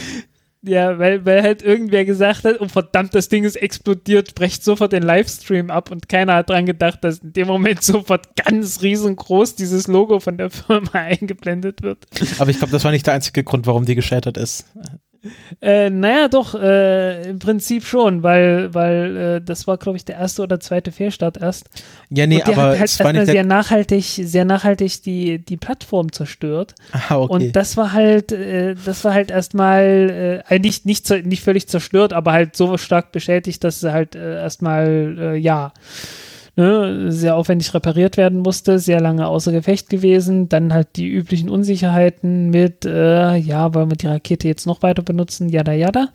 Ja, weil, weil halt irgendwer gesagt hat, oh verdammt, das Ding ist explodiert, brecht sofort den Livestream ab und keiner hat dran gedacht, dass in dem Moment *laughs* sofort ganz riesengroß dieses Logo von der Firma *laughs* eingeblendet wird. Aber ich glaube, das war nicht der einzige Grund, warum die gescheitert ist. Äh, naja, doch, äh, im Prinzip schon, weil, weil äh, das war, glaube ich, der erste oder zweite Fehlstart erst. Ja, nee, aber hat halt es war erstmal nicht sehr nachhaltig, sehr nachhaltig die, die Plattform zerstört. ah, okay. Und das war halt, äh, das war halt erstmal äh, nicht, nicht, zer- nicht völlig zerstört, aber halt so stark beschädigt, dass sie halt äh, erstmal, äh, ja, ne, sehr aufwendig repariert werden musste, sehr lange außer Gefecht gewesen, dann halt die üblichen Unsicherheiten mit, äh, ja, wollen wir die Rakete jetzt noch weiter benutzen, jada jada.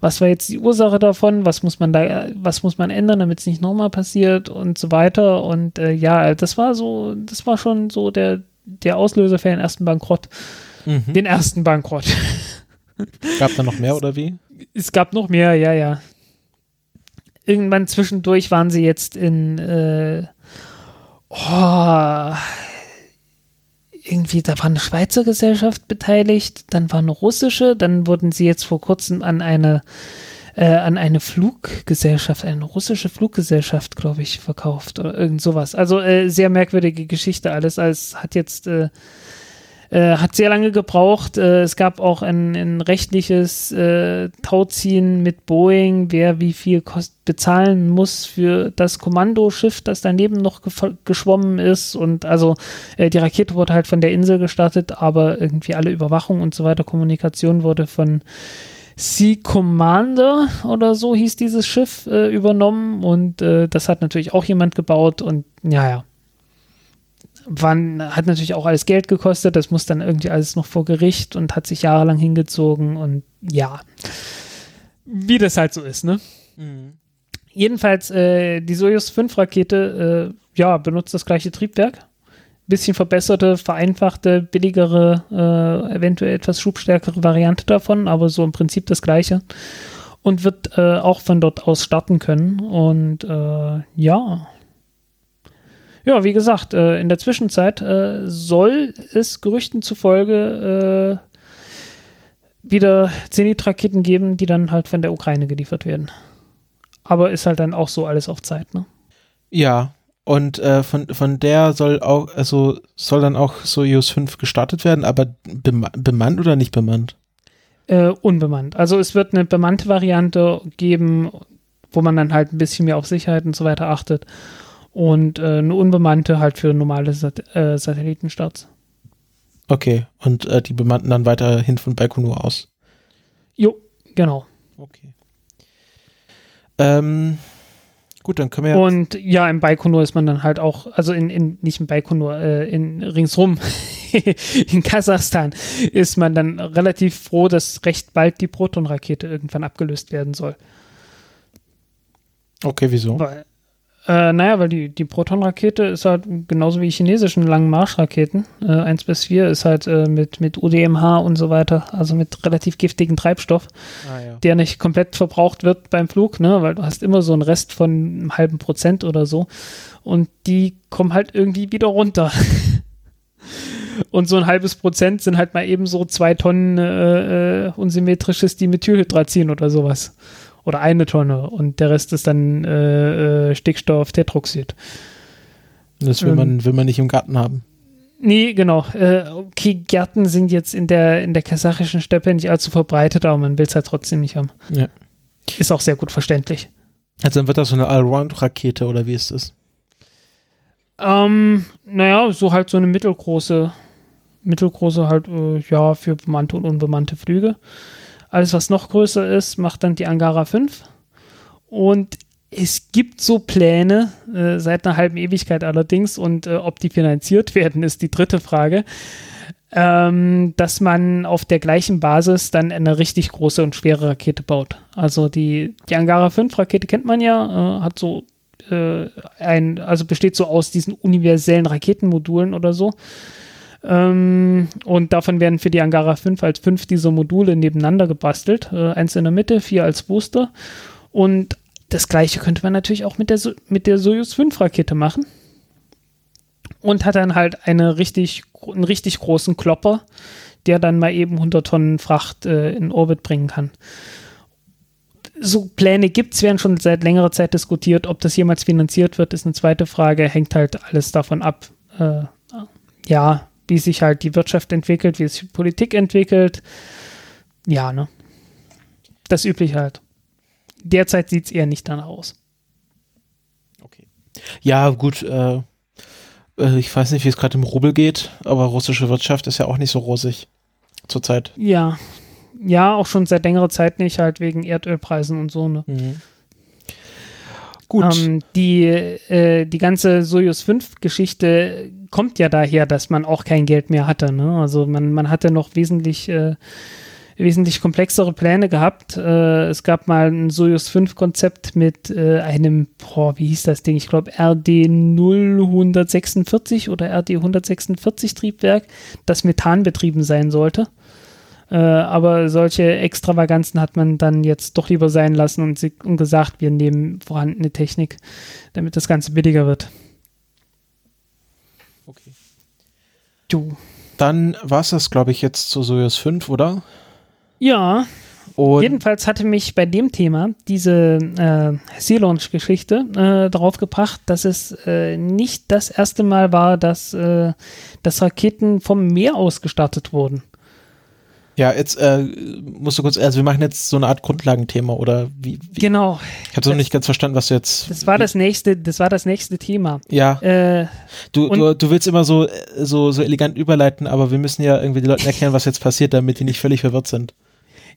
Was war jetzt die Ursache davon? Was muss man da, was muss man ändern, damit es nicht nochmal passiert und so weiter. Und äh, ja, das war so, das war schon so der, der Auslöser für den ersten Bankrott. mhm. Den ersten Bankrott. Gab da noch mehr oder wie? Es gab noch mehr, ja, ja. Irgendwann zwischendurch waren sie jetzt in, äh, oh, irgendwie, da war eine Schweizer Gesellschaft beteiligt, dann war eine russische, dann wurden sie jetzt vor kurzem an eine, äh, an eine Fluggesellschaft, eine russische Fluggesellschaft, glaube ich, verkauft oder irgend sowas. Also äh, sehr merkwürdige Geschichte alles, als hat jetzt äh, äh, hat sehr lange gebraucht. Äh, es gab auch ein, ein rechtliches äh, Tauziehen mit Boeing, wer wie viel kost bezahlen muss für das Kommandoschiff, das daneben noch geschwommen ist. Und also äh, die Rakete wurde halt von der Insel gestartet, aber irgendwie alle Überwachung und so weiter, Kommunikation wurde von Sea Commander oder so hieß dieses Schiff äh, übernommen und äh, das hat natürlich auch jemand gebaut und ja, ja. Wann hat natürlich auch alles Geld gekostet, das muss dann irgendwie alles noch vor Gericht und hat sich jahrelang hingezogen und ja. Wie das halt so ist, ne? Jedenfalls, äh, die Soyuz 5 Rakete, äh, ja, benutzt das gleiche Triebwerk. Bisschen verbesserte, vereinfachte, billigere, äh, eventuell etwas schubstärkere Variante davon, aber so im Prinzip das gleiche. Und wird äh, auch von dort aus starten können. Und äh, ja. Ja, wie gesagt, äh, in der Zwischenzeit äh, soll es Gerüchten zufolge äh, wieder Zenit-Raketen geben, die dann halt von der Ukraine geliefert werden. Aber ist halt dann auch so alles auf Zeit, ne? Ja, und äh, von, von der soll auch, also soll dann auch Soyuz 5 gestartet werden, aber bema bemannt oder nicht bemannt? Äh, unbemannt. Also es wird eine bemannte Variante geben, wo man dann halt ein bisschen mehr auf Sicherheit und so weiter achtet. Und äh, eine unbemannte halt für normale Sat äh, Satellitenstarts. Okay, und äh, die bemannten dann weiterhin von Baikonur aus. Jo, genau. Okay. Ähm, gut, dann können wir ja. Und ja, im Baikonur ist man dann halt auch, also in, in nicht im Baikonur, äh, in ringsrum, *laughs* in Kasachstan ist man dann relativ froh, dass recht bald die Proton-Rakete irgendwann abgelöst werden soll. Okay, wieso? Weil, äh, naja, weil die, die Proton-Rakete ist halt genauso wie die chinesischen langen Marschraketen. Äh, 1 bis 4 ist halt äh, mit, mit UDMH und so weiter, also mit relativ giftigen Treibstoff, Ah, ja. der nicht komplett verbraucht wird beim Flug, ne, weil du hast immer so einen Rest von einem halben Prozent oder so. Und die kommen halt irgendwie wieder runter. *laughs* Und so ein halbes Prozent sind halt mal eben so zwei Tonnen äh, äh, unsymmetrisches Dimethylhydrazin oder sowas. Oder eine Tonne. Und der Rest ist dann äh, äh, Stickstoff-Tetroxid. Das will, Ähm. man, will man nicht im Garten haben. Nee, genau. Äh, okay, Gärten sind jetzt in der, in der kasachischen Steppe nicht allzu verbreitet, aber man will es halt trotzdem nicht haben. Ja. Ist auch sehr gut verständlich. Also dann wird das so eine Allround-Rakete oder wie ist das? Ähm, naja, so halt so eine mittelgroße, mittelgroße halt, äh, ja, für bemannte und unbemannte Flüge. Alles, was noch größer ist, macht dann die Angara 5. Und es gibt so Pläne, äh, seit einer halben Ewigkeit allerdings, und äh, ob die finanziert *laughs* werden, ist die dritte Frage, ähm, dass man auf der gleichen Basis dann eine richtig große und schwere Rakete baut. Also die, die Angara 5 Rakete kennt man ja, äh, hat so äh, ein, also besteht so aus diesen universellen Raketenmodulen oder so. Ähm, und davon werden für die Angara 5 als fünf dieser Module nebeneinander gebastelt. Äh, eins in der Mitte, vier als Booster. Und das gleiche könnte man natürlich auch mit der, So- mit der Soyuz 5 Rakete machen. Und hat dann halt eine richtig, einen richtig großen Klopper, der dann mal eben 100 Tonnen Fracht äh, in Orbit bringen kann. So Pläne gibt's, werden schon seit längerer Zeit diskutiert. Ob das jemals finanziert wird, ist eine zweite Frage. Hängt halt alles davon ab, äh, ja, wie sich halt die Wirtschaft entwickelt, wie sich die Politik entwickelt. Ja, ne? Das übliche halt. Derzeit sieht's eher nicht danach aus. Ja, gut, äh, äh, ich weiß nicht, wie es gerade im Rubel geht, aber russische Wirtschaft ist ja auch nicht so rosig zurzeit. Ja. Ja, auch schon seit längerer Zeit nicht, halt wegen Erdölpreisen und so, ne? Gut. Ähm, die, äh, die ganze Soyuz 5-Geschichte kommt ja daher, dass man auch kein Geld mehr hatte. Ne? Also man, man hatte noch wesentlich, äh, wesentlich komplexere Pläne gehabt. Äh, es gab mal ein Soyuz 5-Konzept mit äh, einem, boah, wie hieß das Ding? Ich glaube RD 0146 oder RD 146 Triebwerk, das methanbetrieben sein sollte. Äh, aber solche Extravaganzen hat man dann jetzt doch lieber sein lassen und, und gesagt, wir nehmen vorhandene Technik, damit das Ganze billiger wird. Okay. Du. Dann war es das, glaube ich, jetzt zu Soyuz 5, oder? Ja, Und jedenfalls hatte mich bei dem Thema diese äh, Sea Launch-Geschichte äh, darauf gebracht, dass es äh, nicht das erste Mal war, dass, äh, dass Raketen vom Meer aus gestartet wurden. Ja, jetzt äh, musst du kurz, also wir machen jetzt so eine Art Grundlagenthema oder wie, wie Genau, ich habe so nicht ganz verstanden, was du jetzt. das war das nächste, das war das nächste Thema. Ja, Äh, du, du, du willst immer so, äh, so, so elegant überleiten, aber wir müssen ja irgendwie den Leuten erklären, was jetzt passiert, damit die nicht völlig verwirrt sind.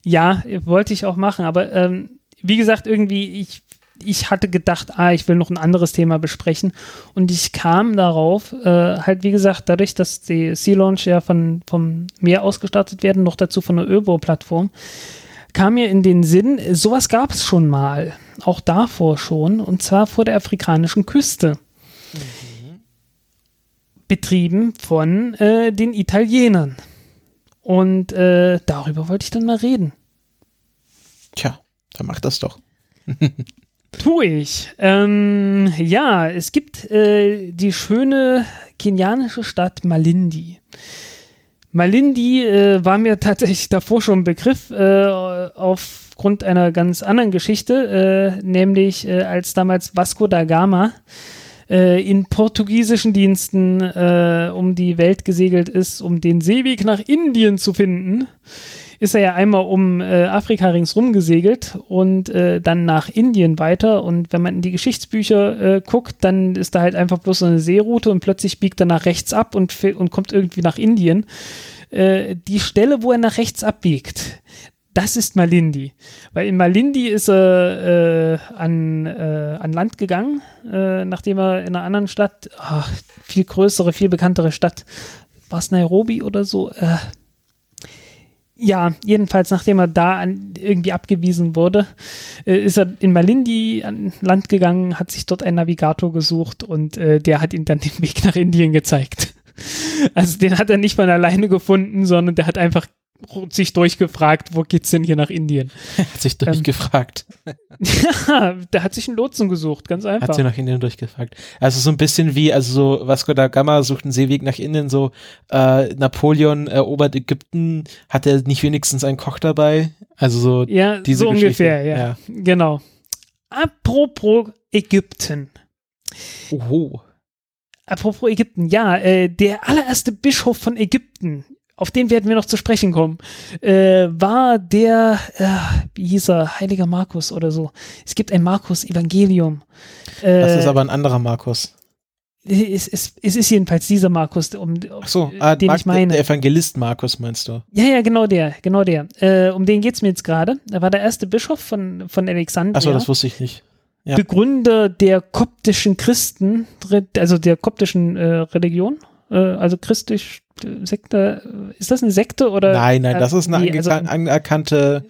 Ja, wollte ich auch machen, aber ähm, wie gesagt, irgendwie, ich, ich hatte gedacht, ah, ich will noch ein anderes Thema besprechen und ich kam darauf, äh, halt wie gesagt, dadurch, dass die Sea Launch ja von, vom Meer ausgestattet werden, noch dazu von einer Ölbauplattform, kam mir in den Sinn, sowas gab es schon mal, auch davor schon, und zwar vor der afrikanischen Küste. Betrieben von äh, den Italienern. Und äh, darüber wollte ich dann mal reden. Tja, dann mach das doch. *laughs* Tu ich. Ähm, ja, es gibt äh, die schöne kenianische Stadt Malindi. Malindi äh, war mir tatsächlich davor schon ein Begriff äh, aufgrund einer ganz anderen Geschichte, äh, nämlich äh, als damals Vasco da Gama äh, in portugiesischen Diensten äh, um die Welt gesegelt ist, um den Seeweg nach Indien zu finden ist er ja einmal um äh, Afrika ringsrum gesegelt und äh, dann nach Indien weiter. Und wenn man in die Geschichtsbücher äh, guckt, dann ist da halt einfach bloß so eine Seeroute und plötzlich biegt er nach rechts ab und, und kommt irgendwie nach Indien. Äh, die Stelle, wo er nach rechts abbiegt, das ist Malindi. Weil in Malindi ist er äh, an, äh, an Land gegangen, äh, nachdem er in einer anderen Stadt, ach, viel größere, viel bekanntere Stadt, war es Nairobi oder so, äh, ja, jedenfalls nachdem er da an, irgendwie abgewiesen wurde, äh, ist er in Malindi an Land gegangen, hat sich dort einen Navigator gesucht und äh, der hat ihm dann den Weg nach Indien gezeigt. *laughs* Also den hat er nicht von alleine gefunden, sondern der hat einfach sich durchgefragt, wo geht's denn hier nach Indien? *laughs* Hat sich Ähm, durchgefragt. *laughs* Ja, der hat sich einen Lotsen gesucht, ganz Hat einfach. sie nach Indien durchgefragt. Also so ein bisschen wie, also so Vasco da Gama sucht einen Seeweg nach Indien, so äh, Napoleon erobert Ägypten, hat er nicht wenigstens einen Koch dabei? Also so Ja, diese so ungefähr, ja. ja. Genau. Apropos Ägypten. Oho. Apropos Ägypten, ja, äh, der allererste Bischof von Ägypten, auf den werden wir noch zu sprechen kommen, äh, war der, äh, wie hieß er, Heiliger Markus oder so. Es gibt ein Markus-Evangelium. Äh, Das ist aber ein anderer Markus. es, es, es ist jedenfalls dieser Markus, um, Ach so, ah, den Mark, ich meine. der Evangelist Markus meinst du? Ja, ja, genau der, genau der. Äh, um den geht's mir jetzt gerade. Er war der erste Bischof von, von Alexandria. Achso, das wusste ich nicht. Ja. Begründer der koptischen Christen, also der koptischen äh, Religion, äh, also christlich Sekte, ist das eine Sekte oder? Nein, nein, das ist eine nee, also- anerkannte,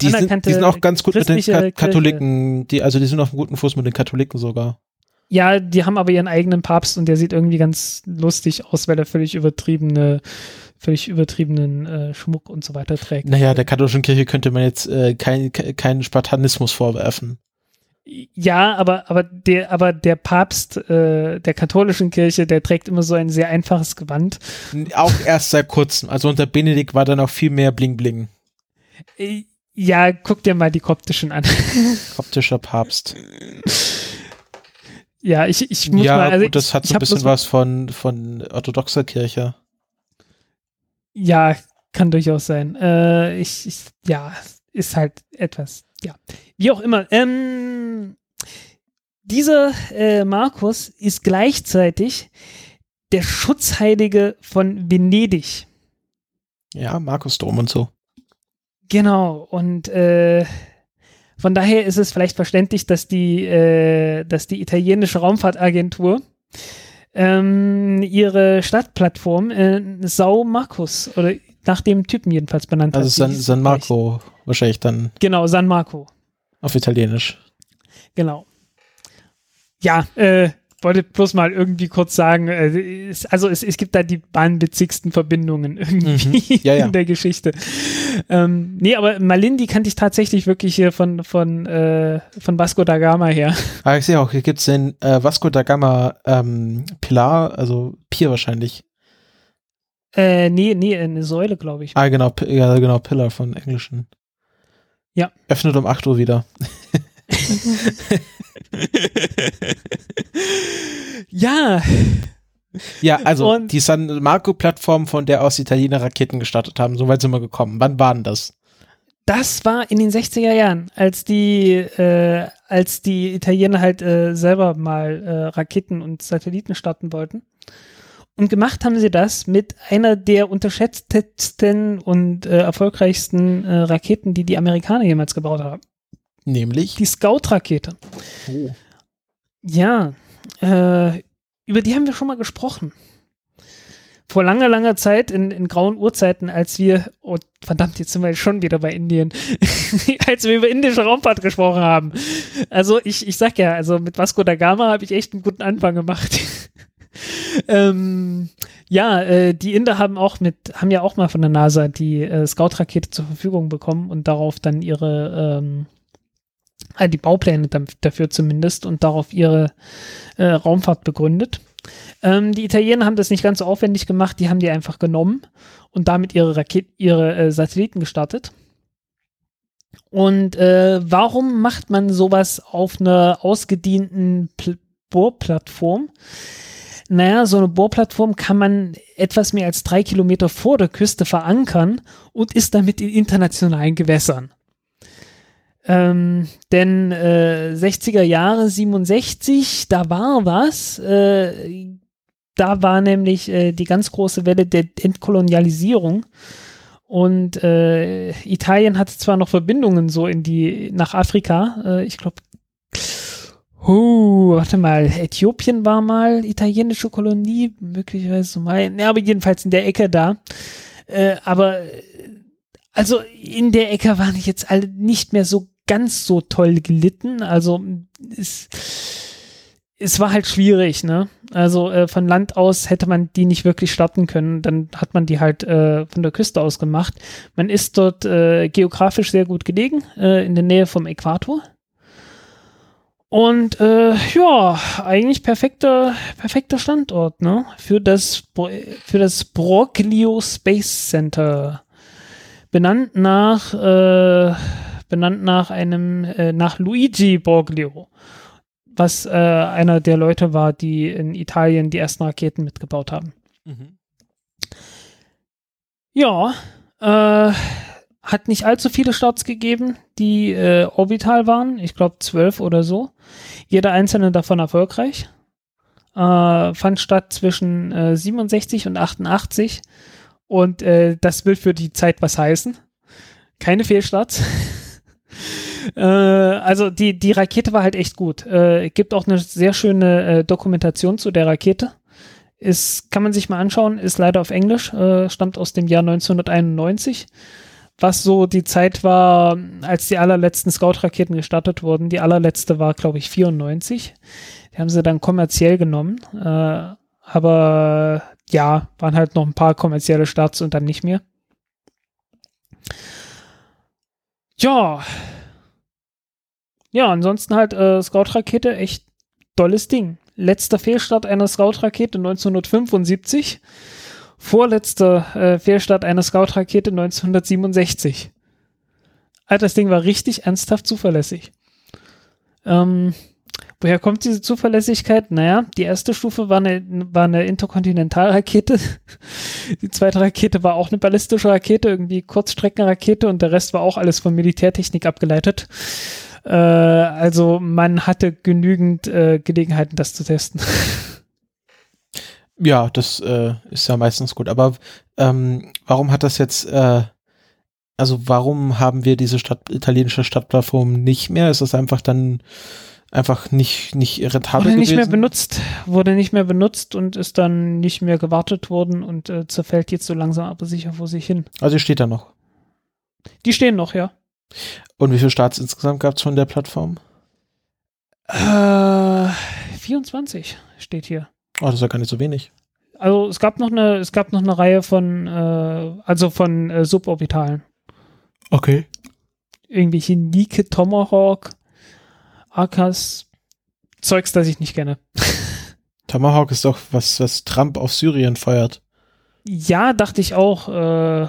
die sind, anerkannte die sind auch ganz gut mit den Ka. Katholiken, die, also die sind auf einem guten Fuß mit den Katholiken sogar. Ja, die haben aber ihren eigenen Papst und der sieht irgendwie ganz lustig aus, weil er völlig übertriebene, völlig übertriebenen äh, Schmuck und so weiter trägt. Naja, der katholischen Kirche könnte man jetzt äh, kein, ke- keinen Spartanismus vorwerfen. Ja, aber, aber der, aber der Papst äh, der katholischen Kirche, der trägt immer so ein sehr einfaches Gewand. Auch erst seit kurzem. Also unter Benedikt war da noch viel mehr Bling Bling. Äh, Ja, guck dir mal die koptischen an. *laughs* Koptischer Papst. ja, ich, ich muss ja, mal, also gut, das hat so ein bisschen was von, von orthodoxer Kirche. Ja, kann durchaus sein. Äh, ich, ich, ja, ist halt etwas, ja. Wie auch immer. Ähm, dieser äh, Markus ist gleichzeitig der Schutzheilige von Venedig. Ja, Markus Dom und so. Genau, und äh, von daher ist es vielleicht verständlich, dass die, äh, dass die italienische Raumfahrtagentur ähm, ihre Stadtplattform äh, Sau Marcus oder nach dem Typen jedenfalls benannt Also hat. San, hieß San gleich. Marco wahrscheinlich dann Genau, San Marco. auf Italienisch. Genau. Ja, äh, wollte bloß mal irgendwie kurz sagen, äh, es, also es, es gibt da die bahnwitzigsten Verbindungen *laughs* irgendwie Mhm. Ja, ja. in der Geschichte. Ähm, nee, aber Malindi kannte ich tatsächlich wirklich hier von, von, äh, von Vasco da Gama her. Ah, ich sehe auch, hier gibt's den äh, Vasco da Gama ähm, Pilar, also Pier wahrscheinlich. Äh, nee, nee, eine Säule, glaube ich. Ah, genau, ja, genau, Pillar von Englischen. Ja. Öffnet um 8 Uhr wieder. *laughs* Ja, Ja, also Und- die San Marco-Plattform, von der aus Italiener Raketen gestartet haben, so weit sind wir gekommen. Wann waren das? das war in den 60er Jahren, als die, äh, als die Italiener halt äh, selber mal äh, Raketen und Satelliten starten wollten. Und gemacht haben sie das mit einer der unterschätztesten und äh, erfolgreichsten äh, Raketen, die die Amerikaner jemals gebaut haben. Nämlich. Die Scout-Rakete. Oh. Ja, äh, über die haben wir schon mal gesprochen. Vor langer, langer Zeit, in, in grauen Urzeiten, als wir, oh verdammt, jetzt sind wir schon wieder bei Indien, *laughs* als wir über indische Raumfahrt gesprochen haben. Also ich, ich sag ja, also mit Vasco da Gama habe ich echt einen guten Anfang gemacht. *laughs* ähm, ja, äh, die Inder haben auch mit, haben ja auch mal von der NASA die äh, Scout-Rakete zur Verfügung bekommen und darauf dann ihre, ähm, äh, die Baupläne dafür zumindest und darauf ihre äh, Raumfahrt begründet. Ähm, die Italiener haben das nicht ganz so aufwendig gemacht, die haben die einfach genommen und damit ihre Raketen, ihre äh, Satelliten gestartet. Und äh, warum macht man sowas auf einer ausgedienten Pl Bohrplattform? Naja, so eine Bohrplattform kann man etwas mehr als drei Kilometer vor der Küste verankern und ist damit in internationalen Gewässern. Ähm, denn äh, 60er Jahre 67, da war was. Äh, da war nämlich äh, die ganz große Welle der Entkolonialisierung. Und äh, Italien hatte zwar noch Verbindungen so in die nach Afrika. Äh, ich glaube, huh, warte mal, Äthiopien war mal italienische Kolonie, möglicherweise Somalia. Ja, aber jedenfalls in der Ecke da. Äh, aber äh, also in der Ecke waren jetzt alle nicht mehr so ganz so toll gelitten. Also es, es war halt schwierig, ne? Also äh, von Land aus hätte man die nicht wirklich starten können. Dann hat man die halt äh, von der Küste aus gemacht. Man ist dort äh, geografisch sehr gut gelegen, äh, in der Nähe vom Äquator. Und äh, ja, eigentlich perfekter, perfekter Standort, ne? Für das, für das Broglio Space Center. Benannt nach, äh, benannt nach einem, äh, nach Luigi Broglio, was äh, einer der Leute war, die in Italien die ersten Raketen mitgebaut haben. Mhm. Ja, äh, hat nicht allzu viele Starts gegeben, die äh, orbital waren. Ich glaube zwölf oder so. Jeder einzelne davon erfolgreich. Äh, fand statt zwischen äh, 67 und 88. Und äh, das will für die Zeit was heißen. Keine Fehlstarts. *laughs* äh, also die, die Rakete war halt echt gut. Äh, gibt auch eine sehr schöne äh, Dokumentation zu der Rakete. Ist, kann man sich mal anschauen, ist leider auf Englisch, äh, stammt aus dem Jahr 1991, was so die Zeit war, als die allerletzten Scout-Raketen gestartet wurden. Die allerletzte war, glaube ich, 94. Die haben sie dann kommerziell genommen, äh, aber ja, waren halt noch ein paar kommerzielle Starts und dann nicht mehr. Ja. Ja, ansonsten halt äh, Scout-Rakete, echt tolles Ding. Letzter Fehlstart einer Scout-Rakete 1975. Vorletzter äh, Fehlstart einer Scout-Rakete 1967. Alter, das Ding war richtig ernsthaft zuverlässig. Ähm, woher kommt diese Zuverlässigkeit? Naja, die erste Stufe war eine, war eine Interkontinentalrakete. *laughs* Die zweite Rakete war auch eine ballistische Rakete, irgendwie Kurzstreckenrakete und der Rest war auch alles von Militärtechnik abgeleitet. Äh, also man hatte genügend äh, Gelegenheiten, das zu testen. *laughs* Ja, das äh, ist ja meistens gut. Aber ähm, warum hat das jetzt, äh, also warum haben wir diese Stadt, italienische Stadtplattform nicht mehr? Ist das einfach dann einfach nicht, nicht rentabel Wurde nicht gewesen? mehr benutzt, wurde nicht mehr benutzt und ist dann nicht mehr gewartet worden und äh, zerfällt jetzt so langsam aber sicher vor sich hin. Also steht da noch. Die stehen noch, ja. Und wie viele Starts insgesamt gab es von der Plattform? Äh, 24 steht hier. Oh, das ist ja gar nicht so wenig. Also es gab noch eine, es gab noch eine Reihe von, äh, also von äh, Suborbitalen. Okay. Irgendwelche Nike, Tomahawk, Akas, Zeugs, das ich nicht kenne. *laughs* Tomahawk ist doch was, was Trump auf Syrien feuert. Ja, dachte ich auch. Äh,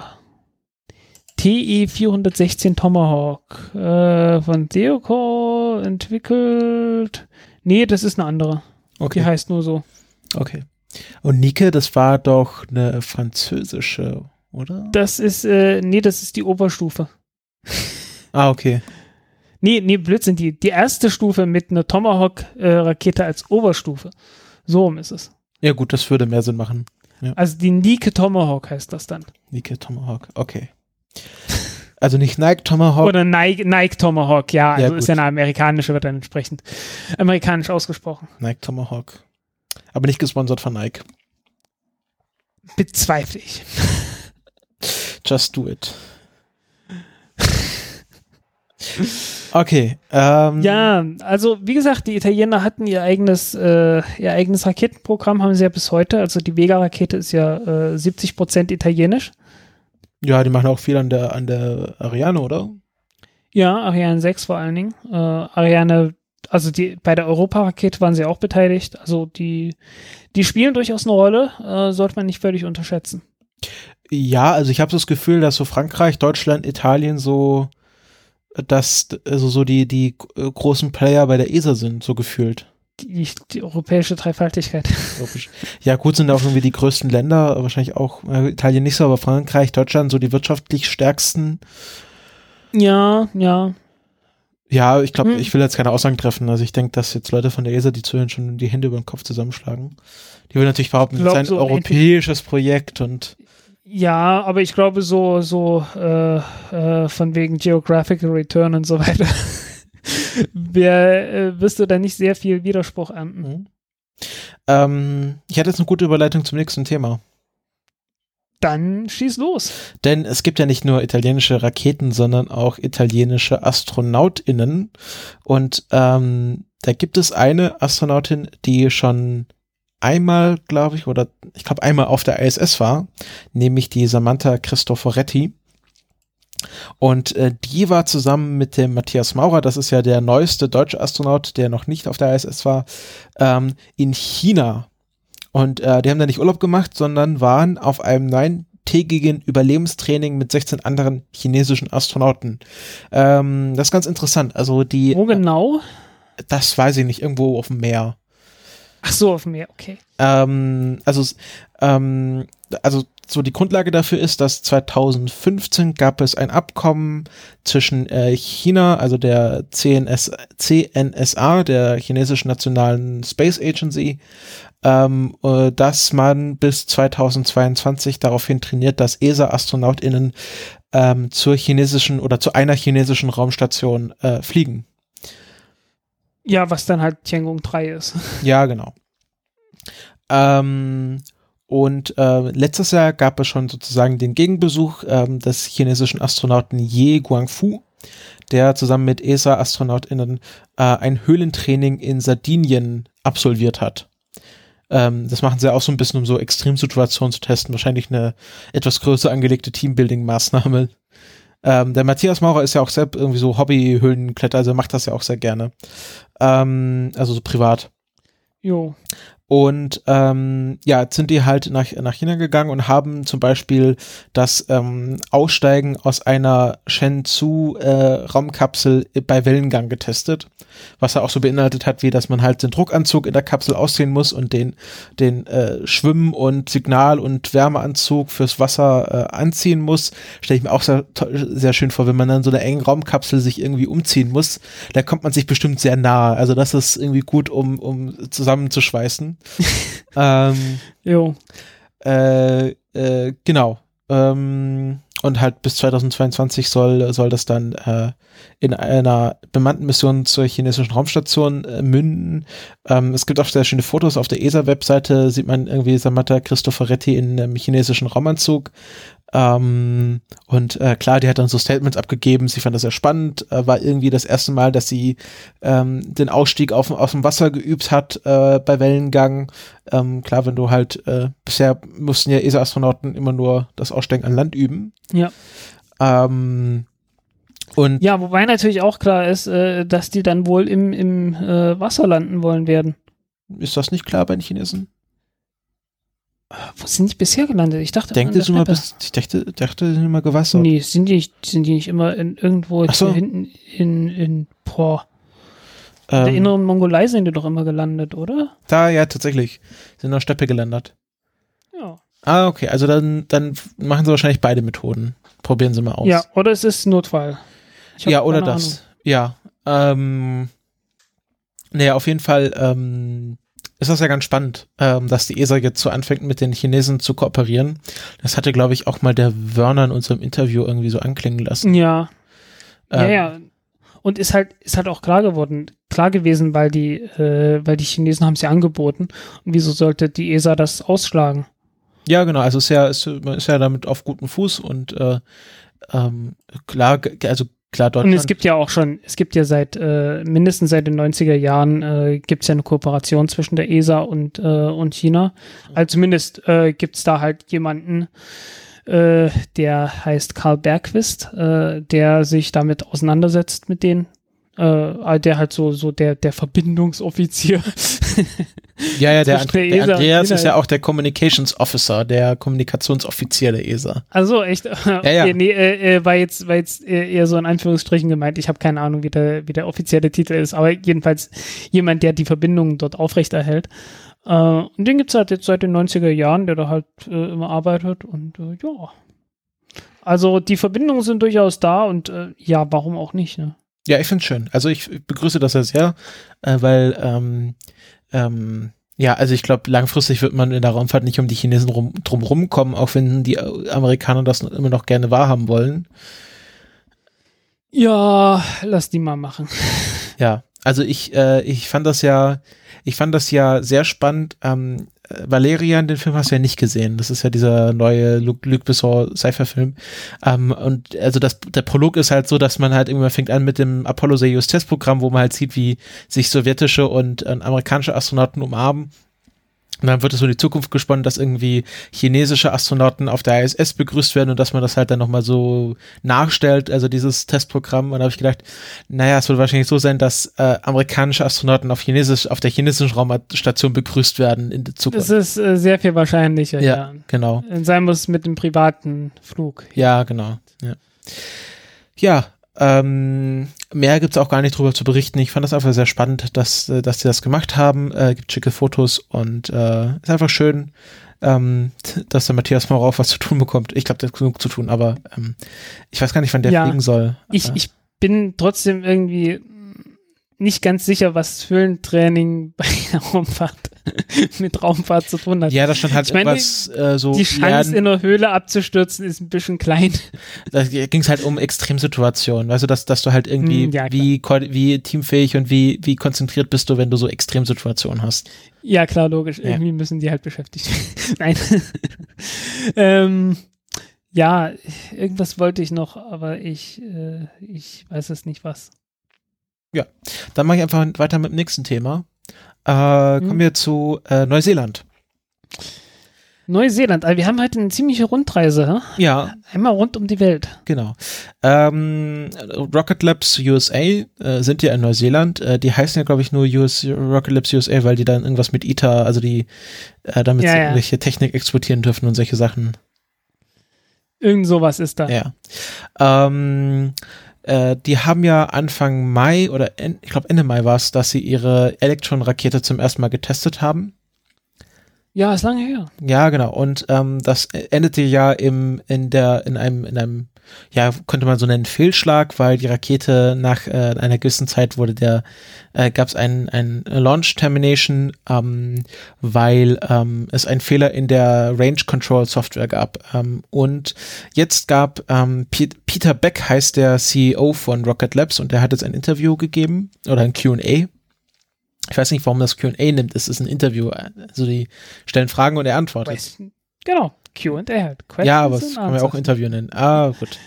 TE 416 Tomahawk äh, von Deocor entwickelt. Nee, das ist eine andere. Die Okay. heißt nur so. Okay. Und Nike, das war doch eine französische, oder? Das ist, äh, nee, das ist die Oberstufe. Ah, okay. Nee, nee, Blödsinn, die, die erste Stufe mit einer Tomahawk-Rakete als Oberstufe. So rum ist es. Ja, gut, das würde mehr Sinn machen. Also die Nike Tomahawk heißt das dann. Nike Tomahawk, okay. Also nicht Nike Tomahawk. Oder Nike, Nike Tomahawk, ja, also Ja, ist gut. ja eine amerikanische, wird dann entsprechend amerikanisch ausgesprochen. Nike Tomahawk. Aber nicht gesponsert von Nike. Bezweifle ich. *laughs* Just do it. *laughs* Okay. Ähm, Ja, also wie gesagt, die Italiener hatten ihr eigenes, äh, ihr eigenes Raketenprogramm, haben sie ja bis heute. Also die Vega-Rakete ist ja äh, 70 Prozent italienisch. Ja, die machen auch viel an der, an der Ariane, oder? Ja, Ariane 6 vor allen Dingen. Äh, Ariane, also die, bei der Europa-Rakete waren sie auch beteiligt. Also die, die spielen durchaus eine Rolle, äh, sollte man nicht völlig unterschätzen. Ja, also ich habe das Gefühl, dass so Frankreich, Deutschland, Italien so, dass also so die, die äh, großen Player bei der ESA sind, so gefühlt. Die, die europäische Dreifaltigkeit. Ja, gut, sind auch irgendwie die größten Länder, wahrscheinlich auch äh, Italien nicht so, aber Frankreich, Deutschland so die wirtschaftlich stärksten. ja, ja. Ja, ich glaube, Hm. ich will jetzt keine Aussagen treffen. Also ich denke, dass jetzt Leute von der ESA, die zuhören, schon die Hände über den Kopf zusammenschlagen. Die will natürlich behaupten, es ist ein so europäisches Projekt und Ja, aber ich glaube so, so äh, äh, von wegen Geographical Return und so weiter. *laughs* Wer, äh, wirst du da nicht sehr viel Widerspruch ernten. Mhm. ähm, ich hatte jetzt eine gute Überleitung zum nächsten Thema. Dann schieß los. Denn es gibt ja nicht nur italienische Raketen, sondern auch italienische AstronautInnen. Und ähm, da gibt es eine Astronautin, die schon einmal, glaube ich, oder ich glaube einmal auf der ISS war, nämlich die Samantha Cristoforetti. Und äh, die war zusammen mit dem Matthias Maurer, das ist ja der neueste deutsche Astronaut, der noch nicht auf der ISS war, ähm, in China. Und äh, die haben da nicht Urlaub gemacht, sondern waren auf einem neuntägigen Überlebenstraining mit 16 anderen chinesischen Astronauten. Ähm, das ist ganz interessant. Also die, Wo genau? das weiß ich nicht, irgendwo auf dem Meer. Ach so, auf dem Meer, okay. Ähm, also, ähm, also so die Grundlage dafür ist, dass 2015 gab es ein Abkommen zwischen äh, China, also der CNS, CNSA, der chinesischen Nationalen Space Agency, ähm, äh, dass man bis 2022 daraufhin trainiert, dass ESA-AstronautInnen ähm, zur chinesischen oder zu einer chinesischen Raumstation äh, fliegen. Ja, was dann halt Tiangong 3 ist. *laughs* Ja, genau. Ähm, und äh, letztes Jahr gab es schon sozusagen den Gegenbesuch ähm, des chinesischen Astronauten Ye Guangfu, der zusammen mit ESA-AstronautInnen äh, ein Höhlentraining in Sardinien absolviert hat. Ähm, das machen sie auch so ein bisschen, um so Extremsituationen zu testen. Wahrscheinlich eine etwas größer angelegte Teambuilding-Maßnahme. Ähm, der Matthias Maurer ist ja auch selbst irgendwie so Hobby-Höhlenkletter, also macht das ja auch sehr gerne. Ähm, also so privat. Jo. Und ähm, ja, sind die halt nach, nach China gegangen und haben zum Beispiel das ähm, Aussteigen aus einer Shenzhou-Raumkapsel bei Wellengang getestet, was er auch so beinhaltet hat, wie dass man halt den Druckanzug in der Kapsel ausziehen muss und den, den äh, Schwimm- und Signal- und Wärmeanzug fürs Wasser äh, anziehen muss. Stelle ich mir auch sehr, sehr schön vor, wenn man dann so eine engen Raumkapsel sich irgendwie umziehen muss, da kommt man sich bestimmt sehr nahe. Also das ist irgendwie gut, um, um zusammenzuschweißen. *laughs* ähm, Jo. äh, äh, genau. Ähm, und halt bis 2022 soll, soll das dann äh, in einer bemannten Mission zur chinesischen Raumstation äh, münden. Ähm, es gibt auch sehr schöne Fotos auf der ESA-Webseite, sieht man irgendwie Samantha Cristoforetti in einem chinesischen Raumanzug. Ähm, und äh, klar, die hat dann so Statements abgegeben, sie fand das sehr spannend, äh, war irgendwie das erste Mal, dass sie ähm, den Ausstieg auf, aus dem Wasser geübt hat äh, bei Wellengang. Ähm, klar, wenn du halt, äh, bisher mussten ja ESA-Astronauten immer nur das Aussteigen an Land üben. Ja. Ähm, und Ja, wobei natürlich auch klar ist, äh, dass die dann wohl im, im äh, Wasser landen wollen werden. ist das nicht klar bei den Chinesen? Wo sind die bisher gelandet? Ich dachte, Denkt Treppe. bis, ich dachte, dachte, sind immer gewassert. Nee, sind die, nicht- sind die nicht immer in, irgendwo Ach so. hinten in, in boah, in der ähm, inneren Mongolei sind die doch immer gelandet, oder? da, ja, tatsächlich. Sind in der Steppe gelandet. Ja. Ah, okay. Also dann, dann machen sie wahrscheinlich beide Methoden. Probieren sie mal aus. Ja, oder es ist Notfall. Ja, oder das. Ja. Ähm, naja, auf jeden Fall ähm, ist das ja ganz spannend, ähm, dass die ESA jetzt so anfängt, mit den Chinesen zu kooperieren. Das hatte, glaube ich, auch mal der Werner in unserem Interview irgendwie so anklingen lassen. Ja. ja, Ähm, ja. Und ist halt, ist halt auch klar geworden, klar gewesen, weil die, äh, weil die Chinesen haben es ja angeboten. Und wieso sollte die ESA das ausschlagen? Ja, genau. Also ist ja, ist, man ist ja damit auf gutem Fuß und äh, ähm, klar, also klar, Und Deutschland. es gibt ja auch schon, es gibt ja seit äh, mindestens seit den 90er Jahren äh, gibt es ja eine Kooperation zwischen der ESA und, äh, und China. Also zumindest äh, gibt es da halt jemanden, äh, der heißt Karl Bergquist, äh, der sich damit auseinandersetzt mit denen. Äh, der halt so, so der, der Verbindungsoffizier. *laughs* ja, ja, der, *laughs* der der ESA Andreas ist ja auch der Communications Officer, der Kommunikationsoffizier der ESA. Also echt, ja. *laughs* Okay, nee, äh, äh, war jetzt, war jetzt eher so in Anführungsstrichen gemeint. Ich habe keine Ahnung, wie der, wie der offizielle Titel ist, aber jedenfalls jemand, der die Verbindungen dort aufrechterhält. Äh, und den gibt's halt jetzt seit den 90er Jahren, der da halt äh, immer arbeitet und äh, ja. Also die Verbindungen sind durchaus da und äh, ja, warum auch nicht, ne? Ja, ich finde schön. Also ich begrüße das ja sehr, äh, weil ähm, ähm, ja, also ich glaube, langfristig wird man in der Raumfahrt nicht um die Chinesen rum, drum rumkommen, auch wenn die Amerikaner das immer noch gerne wahrhaben wollen. Ja, lass die mal machen. *laughs* Ja, also ich, äh, ich fand das ja, ich fand das ja sehr spannend. Ähm, äh, Valerian, den Film hast du ja nicht gesehen. Das ist ja dieser neue Luc, Besson Cypher-Film. Ähm, und also das, der Prolog ist halt so, dass man halt irgendwann fängt an mit dem Apollo-Soyuz-Testprogramm, wo man halt sieht, wie sich sowjetische und äh, amerikanische Astronauten umarmen. Und dann wird es so in die Zukunft gesponnen, dass irgendwie chinesische Astronauten auf der ISS begrüßt werden und dass man das halt dann nochmal so nachstellt, also dieses Testprogramm. Und da habe ich gedacht, naja, es wird wahrscheinlich so sein, dass äh, amerikanische Astronauten auf, Chinesisch, auf der chinesischen Raumstation begrüßt werden in der Zukunft. Das ist äh, sehr viel wahrscheinlicher, ja, ja. genau. Sein muss mit dem privaten Flug. Ja, genau. Ja, ja ähm, mehr gibt's auch gar nicht drüber zu berichten. Ich fand das einfach sehr spannend, dass, äh, dass sie das gemacht haben. Äh, gibt schicke Fotos und äh, ist einfach schön, ähm, *laughs* dass der Matthias Maurer auch was zu tun bekommt. Ich glaube, der hat genug zu tun, aber ähm, ich weiß gar nicht, wann der Ja. fliegen soll. Ich, Äh, ich bin trotzdem irgendwie nicht ganz sicher, was Höhlentraining *laughs* bei Raumfahrt mit Raumfahrt zu tun hat. ja, da stand halt Ich meine, äh, so Die Chance, lernen. in der Höhle abzustürzen, ist ein bisschen klein. *laughs* da ging es halt um Extremsituationen, weißt du, dass, dass du halt irgendwie, Mm, ja, wie, wie teamfähig und wie, wie konzentriert bist du, wenn du so Extremsituationen hast. Ja, klar, logisch. Ja. Irgendwie müssen die halt beschäftigt. *laughs* Nein. ähm, ja, irgendwas wollte ich noch, aber ich, äh, ich weiß es nicht was. Dann mache ich einfach weiter mit dem nächsten Thema. Äh, Mhm. Kommen wir zu äh, Neuseeland. Neuseeland. Also wir haben heute eine ziemliche Rundreise. Hä? Ja, Einmal rund um die Welt. genau. Ähm, Rocket Labs USA äh, sind ja in Neuseeland. Äh, die heißen ja, glaube ich, nur US, Rocket Labs USA, weil die dann irgendwas mit ITER, also die, äh, damit Ja, sie ja. irgendwelche Technik exportieren dürfen und solche Sachen. Irgend sowas ist da. Ja. Ähm, äh, die haben ja Anfang Mai oder en, ich glaube Ende Mai war es, dass sie ihre Electron-Rakete zum ersten Mal getestet haben. Ja, ist lange her. Ja, genau. Und ähm, das endete ja im in der in einem in einem ja könnte man so nennen Fehlschlag, weil die Rakete nach äh, einer gewissen Zeit wurde der äh, gab es ein ein Launch Termination, ähm, weil ähm, es einen Fehler in der Range Control Software gab. Ähm, und jetzt gab ähm, Pe Peter Beck heißt der CEO von Rocket Labs und der hat jetzt ein Interview gegeben oder ein Q&A ich weiß nicht, warum das Q&A nimmt. Es ist ein Interview. Also die stellen Fragen und er antwortet. Genau. Q&A halt. Ja, aber das kann man ja auch. Interview nennen. Ah, gut.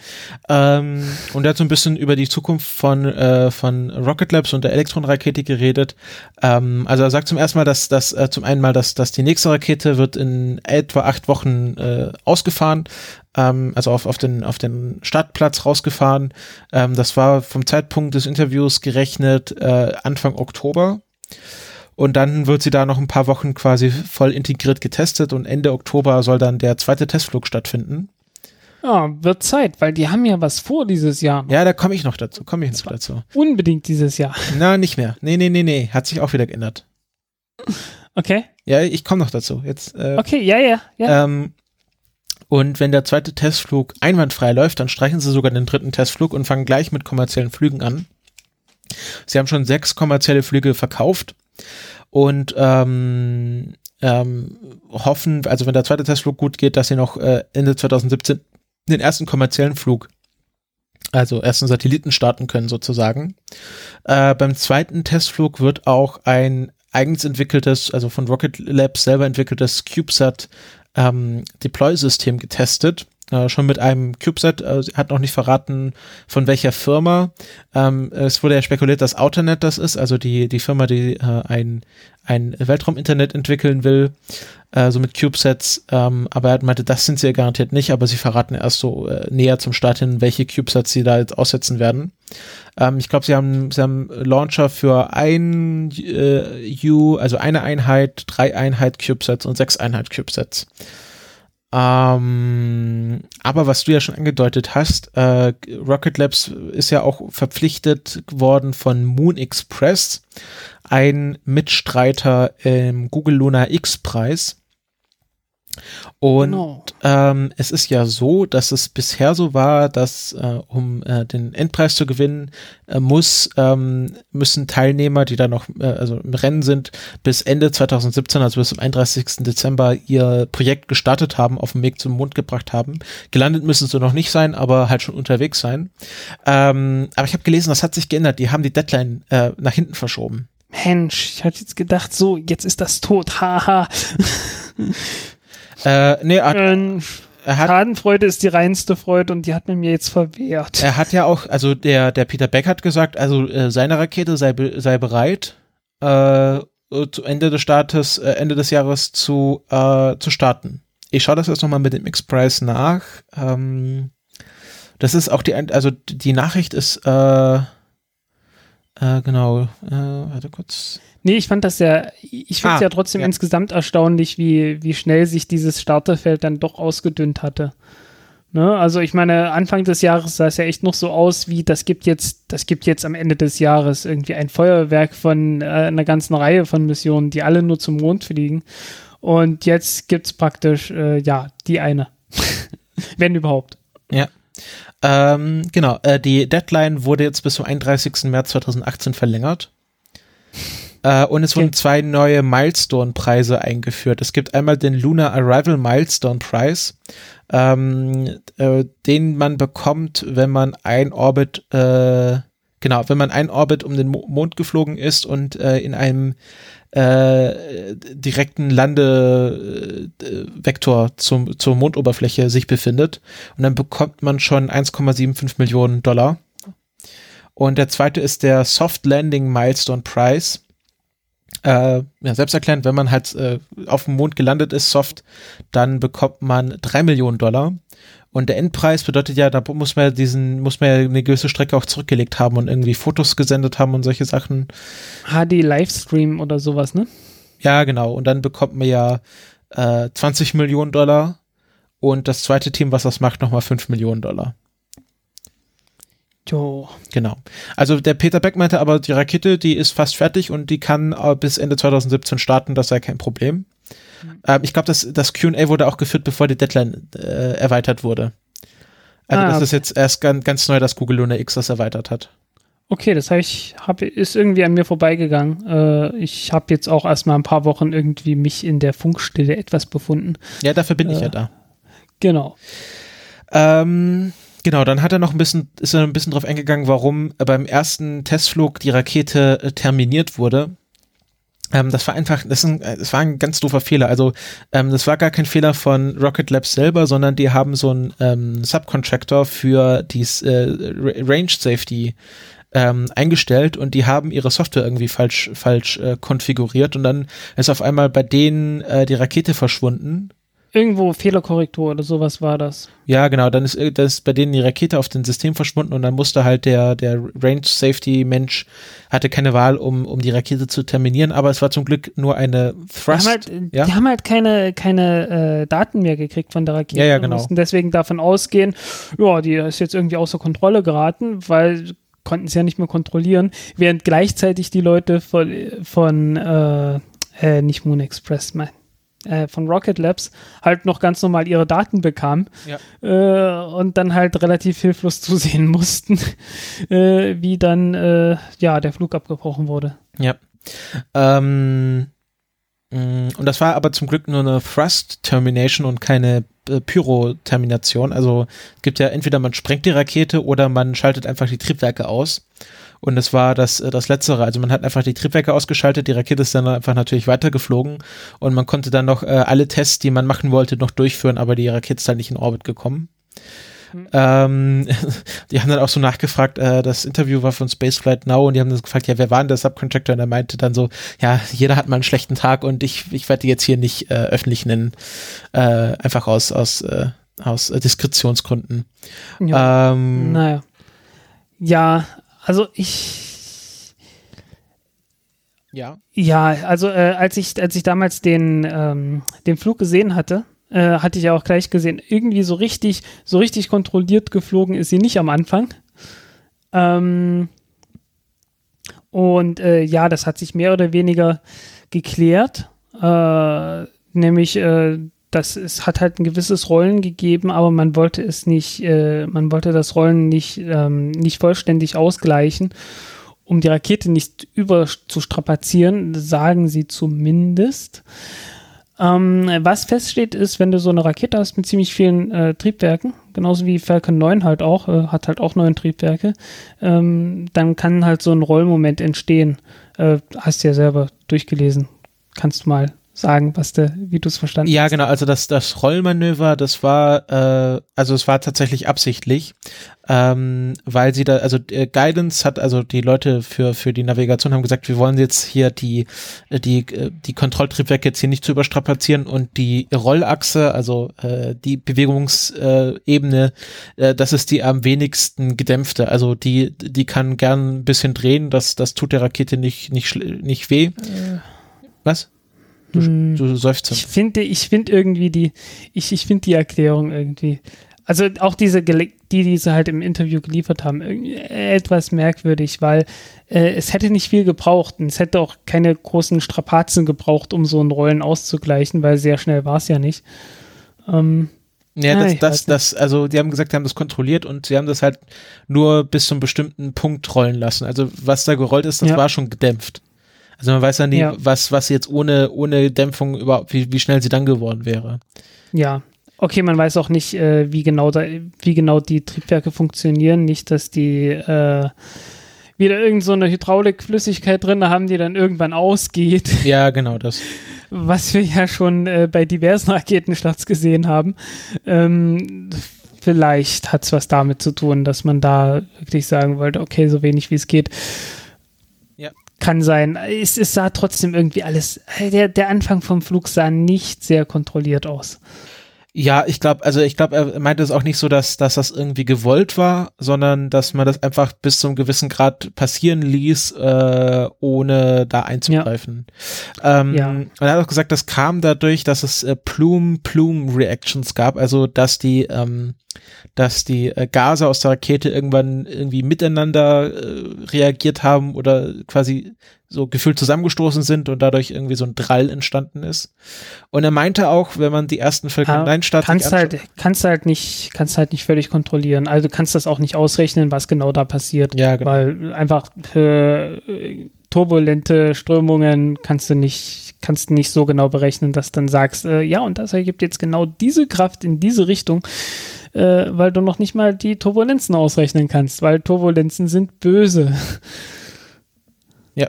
Ähm, und er hat so ein bisschen über die Zukunft von, äh, von Rocket Labs und der Elektronrakete geredet. Ähm, also er sagt zum ersten Mal, dass, dass äh, zum einen mal, dass, dass die nächste Rakete wird in etwa acht Wochen äh, ausgefahren, ähm, also auf, auf, den, auf den Startplatz rausgefahren. Ähm, das war vom Zeitpunkt des Interviews gerechnet äh, Anfang Oktober. Und dann wird sie da noch ein paar Wochen quasi voll integriert getestet und Ende Oktober soll dann der zweite Testflug stattfinden. Ja, wird Zeit, weil die haben ja was vor dieses Jahr. Ja, da komme ich noch dazu, komme ich noch dazu. Unbedingt dieses Jahr. *laughs* Na, nicht mehr. Nee, nee, nee, nee, hat sich auch wieder geändert. Okay? Ja, ich komme noch dazu. Jetzt, äh, Okay, ja, ja, ja. ähm, und wenn der zweite Testflug einwandfrei läuft, dann streichen sie sogar den dritten Testflug und fangen gleich mit kommerziellen Flügen an. Sie haben schon sechs kommerzielle Flüge verkauft und ähm, ähm, hoffen, also wenn der zweite Testflug gut geht, dass sie noch äh, Ende 2017 den ersten kommerziellen Flug, also ersten Satelliten starten können sozusagen. Äh, beim zweiten Testflug wird auch ein eigens entwickeltes, also von Rocket Labs selber entwickeltes CubeSat ähm, Deploy-System getestet. Äh, schon mit einem CubeSat, äh, hat noch nicht verraten, von welcher Firma. Ähm, es wurde ja spekuliert, dass Outernet das ist, also die, die Firma, die äh, ein, ein Weltraum-Internet entwickeln will, äh, so mit CubeSats. Ähm, aber er meinte, das sind sie ja garantiert nicht, aber sie verraten erst so äh, näher zum Start hin, welche CubeSats sie da jetzt aussetzen werden. Ähm, ich glaube, sie haben, sie haben Launcher für ein äh, U, also eine Einheit, drei Einheit CubeSats und sechs Einheit CubeSats. Ähm, aber was du ja schon angedeutet hast, äh, Rocket Labs ist ja auch verpflichtet worden von Moon Express, ein Mitstreiter im Google Lunar X Preis. Und Genau. ähm, es ist ja so, dass es bisher so war, dass äh, um äh, den Endpreis zu gewinnen, äh, muss ähm, müssen Teilnehmer, die da noch äh, also im Rennen sind, bis Ende 2017, also bis zum 31. Dezember ihr Projekt gestartet haben, auf dem Weg zum Mond gebracht haben. Gelandet müssen sie noch nicht sein, aber halt schon unterwegs sein. Ähm, aber ich habe gelesen, das hat sich geändert. Die haben die Deadline äh, nach hinten verschoben. Mensch, ich hatte jetzt gedacht, so, jetzt ist das tot. Haha. *laughs* Äh, nee, er, ähm, er hat Schadenfreude ist die reinste Freude und die hat man mir jetzt verwehrt. Er hat ja auch, also der, der Peter Beck hat gesagt, also äh, seine Rakete sei, be- sei bereit, äh, zu Ende des Startes, äh, Ende des Jahres zu, äh, zu starten. Ich schaue das jetzt nochmal mit dem X-Price nach. Ähm, das ist auch die, also die Nachricht ist, äh, äh, genau, äh, warte kurz. Nee, ich fand das ja, ich finde es Ah, ja trotzdem ja. insgesamt erstaunlich, wie, wie schnell sich dieses Starterfeld dann doch ausgedünnt hatte. Ne? Also ich meine, Anfang des Jahres sah es ja echt noch so aus, wie das gibt jetzt, das gibt jetzt am Ende des Jahres irgendwie ein Feuerwerk von äh, einer ganzen Reihe von Missionen, die alle nur zum Mond fliegen. Und jetzt gibt's praktisch, äh, ja, die eine. *laughs* Wenn überhaupt. Ja. Ähm, genau, äh, die Deadline wurde jetzt bis zum 31. März 2018 verlängert. Äh, und es wurden Okay. zwei neue Milestone-Preise eingeführt. Es gibt einmal den Lunar Arrival Milestone Prize, ähm, äh, den man bekommt, wenn man ein Orbit, äh, genau, wenn man ein Orbit um den Mo Mond geflogen ist und äh, in einem äh, direkten Landevektor zum, zur Mondoberfläche sich befindet. Und dann bekommt man schon 1,75 Millionen Dollar. Und der zweite ist der Soft Landing Milestone Prize. Äh, ja, selbsterklärend, wenn man halt äh, auf dem Mond gelandet ist, soft, dann bekommt man drei Millionen Dollar. Und der Endpreis bedeutet ja, da muss man ja diesen, muss man ja eine gewisse Strecke auch zurückgelegt haben und irgendwie Fotos gesendet haben und solche Sachen. HD Livestream oder sowas, ne? Ja, genau. Und dann bekommt man ja äh, 20 Millionen Dollar und das zweite Team, was das macht, nochmal 5 Millionen Dollar. Jo. Genau. Also der Peter Beck meinte aber, die Rakete, die ist fast fertig und die kann äh, bis Ende 2017 starten, das sei kein Problem. Ähm, ich glaube, das, das QA wurde auch geführt, bevor die Deadline äh, erweitert wurde. Also Ah, das okay. ist jetzt erst ganz, ganz neu, dass Google Luna X das erweitert hat. Okay, das heißt, ich hab, ist irgendwie an mir vorbeigegangen. Äh, ich habe jetzt auch erst mal ein paar Wochen irgendwie mich in der Funkstille etwas befunden. Ja, dafür bin ich Äh. ja da. Genau. Ähm, genau, dann hat er noch ein bisschen, ist er ein bisschen drauf eingegangen, warum beim ersten Testflug die Rakete äh, terminiert wurde. Ähm, das war einfach, das, ein, äh, das war ein ganz doofer Fehler. Also ähm, das war gar kein Fehler von Rocket Labs selber, sondern die haben so einen ähm, Subcontractor für die äh, Ra- Range Safety ähm, eingestellt und die haben ihre Software irgendwie falsch falsch äh, konfiguriert und dann ist auf einmal bei denen äh, die Rakete verschwunden Irgendwo Fehlerkorrektur oder sowas war das. ja, genau, dann ist, äh, das ist bei denen die Rakete auf dem System verschwunden und dann musste halt der, der Range Safety Mensch hatte keine Wahl, um, um die Rakete zu terminieren, aber es war zum Glück nur eine Die Thrust. haben halt, äh, ja? die haben halt keine, keine äh, Daten mehr gekriegt von der Rakete. Ja, ja, und genau. mussten deswegen davon ausgehen, ja, die ist jetzt irgendwie außer Kontrolle geraten, weil konnten sie ja nicht mehr kontrollieren, während gleichzeitig die Leute von, von äh, äh, nicht Moon Express, mein, äh, von Rocket Labs halt noch ganz normal ihre Daten bekamen Ja. äh, und dann halt relativ hilflos *laughs* zusehen mussten, äh, wie dann äh, ja der Flug abgebrochen wurde. Ja. Ähm, mh, und das war aber zum Glück nur eine Thrust Termination und keine äh, Pyro-Termination. Also es gibt ja entweder man sprengt die Rakete oder man schaltet einfach die Triebwerke aus. Und es war das, äh, das Letztere. Also man hat einfach die Triebwerke ausgeschaltet, die Rakete ist dann einfach natürlich weitergeflogen und man konnte dann noch äh, alle Tests, die man machen wollte, noch durchführen, aber die Rakete ist dann nicht in Orbit gekommen. Ähm, *laughs* die haben dann auch so nachgefragt, äh, das Interview war von Spaceflight Now und die haben das gefragt, ja, wer war denn der Subcontractor? Und er meinte dann so, ja, jeder hat mal einen schlechten Tag und ich, ich werde die jetzt hier nicht äh, öffentlich nennen, äh, einfach aus, aus, äh, aus äh, Diskretionsgründen. Ja. Ähm, Naja. Ja, also ich, ja. ja, also äh, als ich, als ich damals den, ähm, den Flug gesehen hatte, äh, hatte ich ja auch gleich gesehen, irgendwie so richtig, so richtig kontrolliert geflogen ist sie nicht am Anfang. Ähm, und äh, ja, das hat sich mehr oder weniger geklärt. Äh, nämlich, äh, das es hat halt ein gewisses Rollen gegeben, aber man wollte es nicht, äh, man wollte das Rollen nicht, ähm, nicht vollständig ausgleichen, um die Rakete nicht über zu strapazieren, sagen sie zumindest. Ähm, was feststeht, ist, wenn du so eine Rakete hast mit ziemlich vielen äh, Triebwerken, genauso wie Falcon 9 halt auch, äh, hat halt auch neun Triebwerke, ähm, dann kann halt so ein Rollmoment entstehen. Äh, hast du ja selber durchgelesen. Kannst du mal sagen, was du, wie du es verstanden Ja, hast? genau, also das, das Rollmanöver, das war, äh, also es war tatsächlich absichtlich, ähm, weil sie da, also äh, Guidance hat, also die Leute für, für die Navigation haben gesagt, wir wollen jetzt hier die, äh, die, äh, die Kontrolltriebwerke jetzt hier nicht zu überstrapazieren und die Rollachse, also äh, die Bewegungsebene, äh, äh, das ist die am wenigsten gedämpfte, also die, die kann gern ein bisschen drehen, das, das tut der Rakete nicht, nicht, nicht weh. Was? Du, Hm. du seufzt. Ich finde, ich finde irgendwie die, ich, ich finde die Erklärung irgendwie. Also auch diese, die, die sie halt im Interview geliefert haben, etwas merkwürdig, weil äh, es hätte nicht viel gebraucht und es hätte auch keine großen Strapazen gebraucht, um so ein Rollen auszugleichen, weil sehr schnell war es ja nicht. Ähm, Ja, Ah, das, ich das, das, also die haben gesagt, die haben das kontrolliert und sie haben das halt nur bis zu einem bestimmten Punkt rollen lassen. Also was da gerollt ist, das Ja. war schon gedämpft. Also man weiß ja nie, Ja. was, was jetzt ohne, ohne Dämpfung überhaupt, wie, wie schnell sie dann geworden wäre. ja. Okay, man weiß auch nicht, äh, wie, genau da, wie genau die Triebwerke funktionieren. Nicht, dass die äh, wieder irgend so eine Hydraulikflüssigkeit drin haben, die dann irgendwann ausgeht. *laughs* Ja, genau, das. was wir ja schon äh, bei diversen *laughs* Raketenstarts gesehen haben. Ähm, vielleicht hat es was damit zu tun, dass man da wirklich sagen wollte, okay, so wenig wie es geht. Kann sein. Es, es sah trotzdem irgendwie alles, der, der Anfang vom Flug sah nicht sehr kontrolliert aus. Ja, ich glaube, also ich glaube, er meinte es auch nicht so, dass, dass das irgendwie gewollt war, sondern dass man das einfach bis zum gewissen Grad passieren ließ, äh, ohne da einzugreifen. Ja. Ähm, ja. Und er hat auch gesagt, das kam dadurch, dass es äh, Plume-Plume-Reactions gab, also dass die ähm, dass die äh, Gase aus der Rakete irgendwann irgendwie miteinander äh, reagiert haben oder quasi so gefühlt zusammengestoßen sind und dadurch irgendwie so ein Drall entstanden ist. Und er meinte auch, wenn man die ersten Falkenstein-Staaten kannst halt kannst halt nicht kannst halt nicht völlig kontrollieren. Also du kannst das auch nicht ausrechnen, was genau da passiert, ja, genau. weil einfach äh, turbulente Strömungen kannst du nicht kannst du nicht so genau berechnen, dass dann sagst, äh, ja und das ergibt jetzt genau diese Kraft in diese Richtung äh, weil du noch nicht mal die Turbulenzen ausrechnen kannst, weil Turbulenzen sind böse. *laughs* Ja.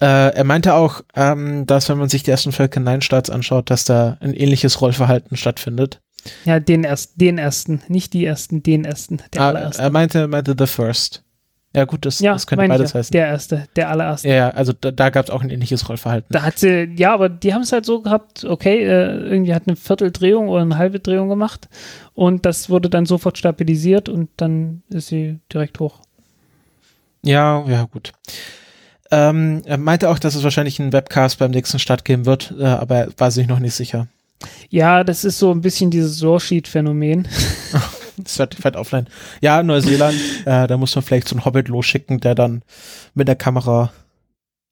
Äh, er meinte auch, ähm, dass wenn man sich die ersten Falcon 9 Starts anschaut, dass da ein ähnliches Rollverhalten stattfindet. Ja, den ersten, den ersten, nicht die ersten, den ersten, der ah, allererste. Er meinte, meinte the first. Ja, gut, das, ja, das könnte beides ja. heißen. Der erste, der allererste. Ja, also da, da gab es auch ein ähnliches Rollverhalten. Da hat sie, ja, aber die haben es halt so gehabt, okay, äh, irgendwie hat eine Vierteldrehung oder eine halbe Drehung gemacht und das wurde dann sofort stabilisiert und dann ist sie direkt hoch. Ja, ja, gut. Ähm, er meinte auch, dass es wahrscheinlich einen Webcast beim nächsten Start geben wird, äh, aber er war sich noch nicht sicher. Ja, das ist so ein bisschen dieses wird *laughs* fett offline. Ja, Neuseeland, äh, da muss man vielleicht so einen Hobbit losschicken, der dann mit der Kamera.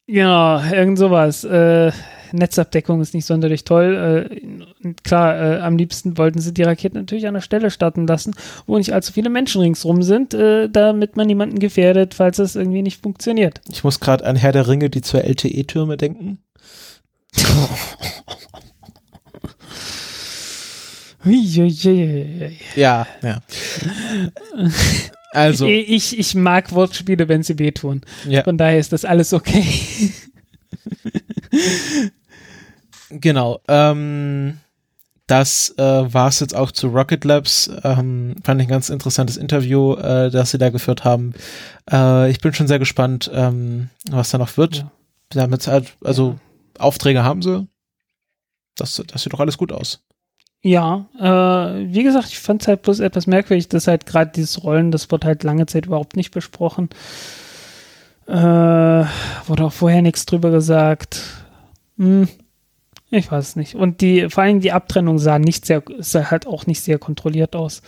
Ja, irgend sowas. Äh, Netzabdeckung ist nicht sonderlich toll. Äh, klar, äh, am liebsten wollten sie die Rakete natürlich an der Stelle starten lassen, wo nicht allzu viele Menschen ringsrum sind, äh, damit man niemanden gefährdet, falls es irgendwie nicht funktioniert. Ich muss gerade an Herr der Ringe, die zur LTE-Türme denken. Ja, ja. Also. Ich, ich mag Wortspiele, wenn sie wehtun. Ja. Von daher ist das alles okay. Genau. Ähm, das äh, war es jetzt auch zu Rocket Labs. Ähm, fand ich ein ganz interessantes Interview, äh, das sie da geführt haben. Äh, ich bin schon sehr gespannt, ähm, was da noch wird. Ja. Sie haben jetzt halt, also Aufträge haben sie. Das, das sieht doch alles gut aus. Ja, äh, wie gesagt, ich fand es halt bloß etwas merkwürdig, dass halt gerade dieses Rollen, das wird halt lange Zeit überhaupt nicht besprochen. Äh, wurde auch vorher nichts drüber gesagt. Hm, ich weiß es nicht. Und die, vor allem die Abtrennung sah nicht sehr, sah halt auch nicht sehr kontrolliert aus.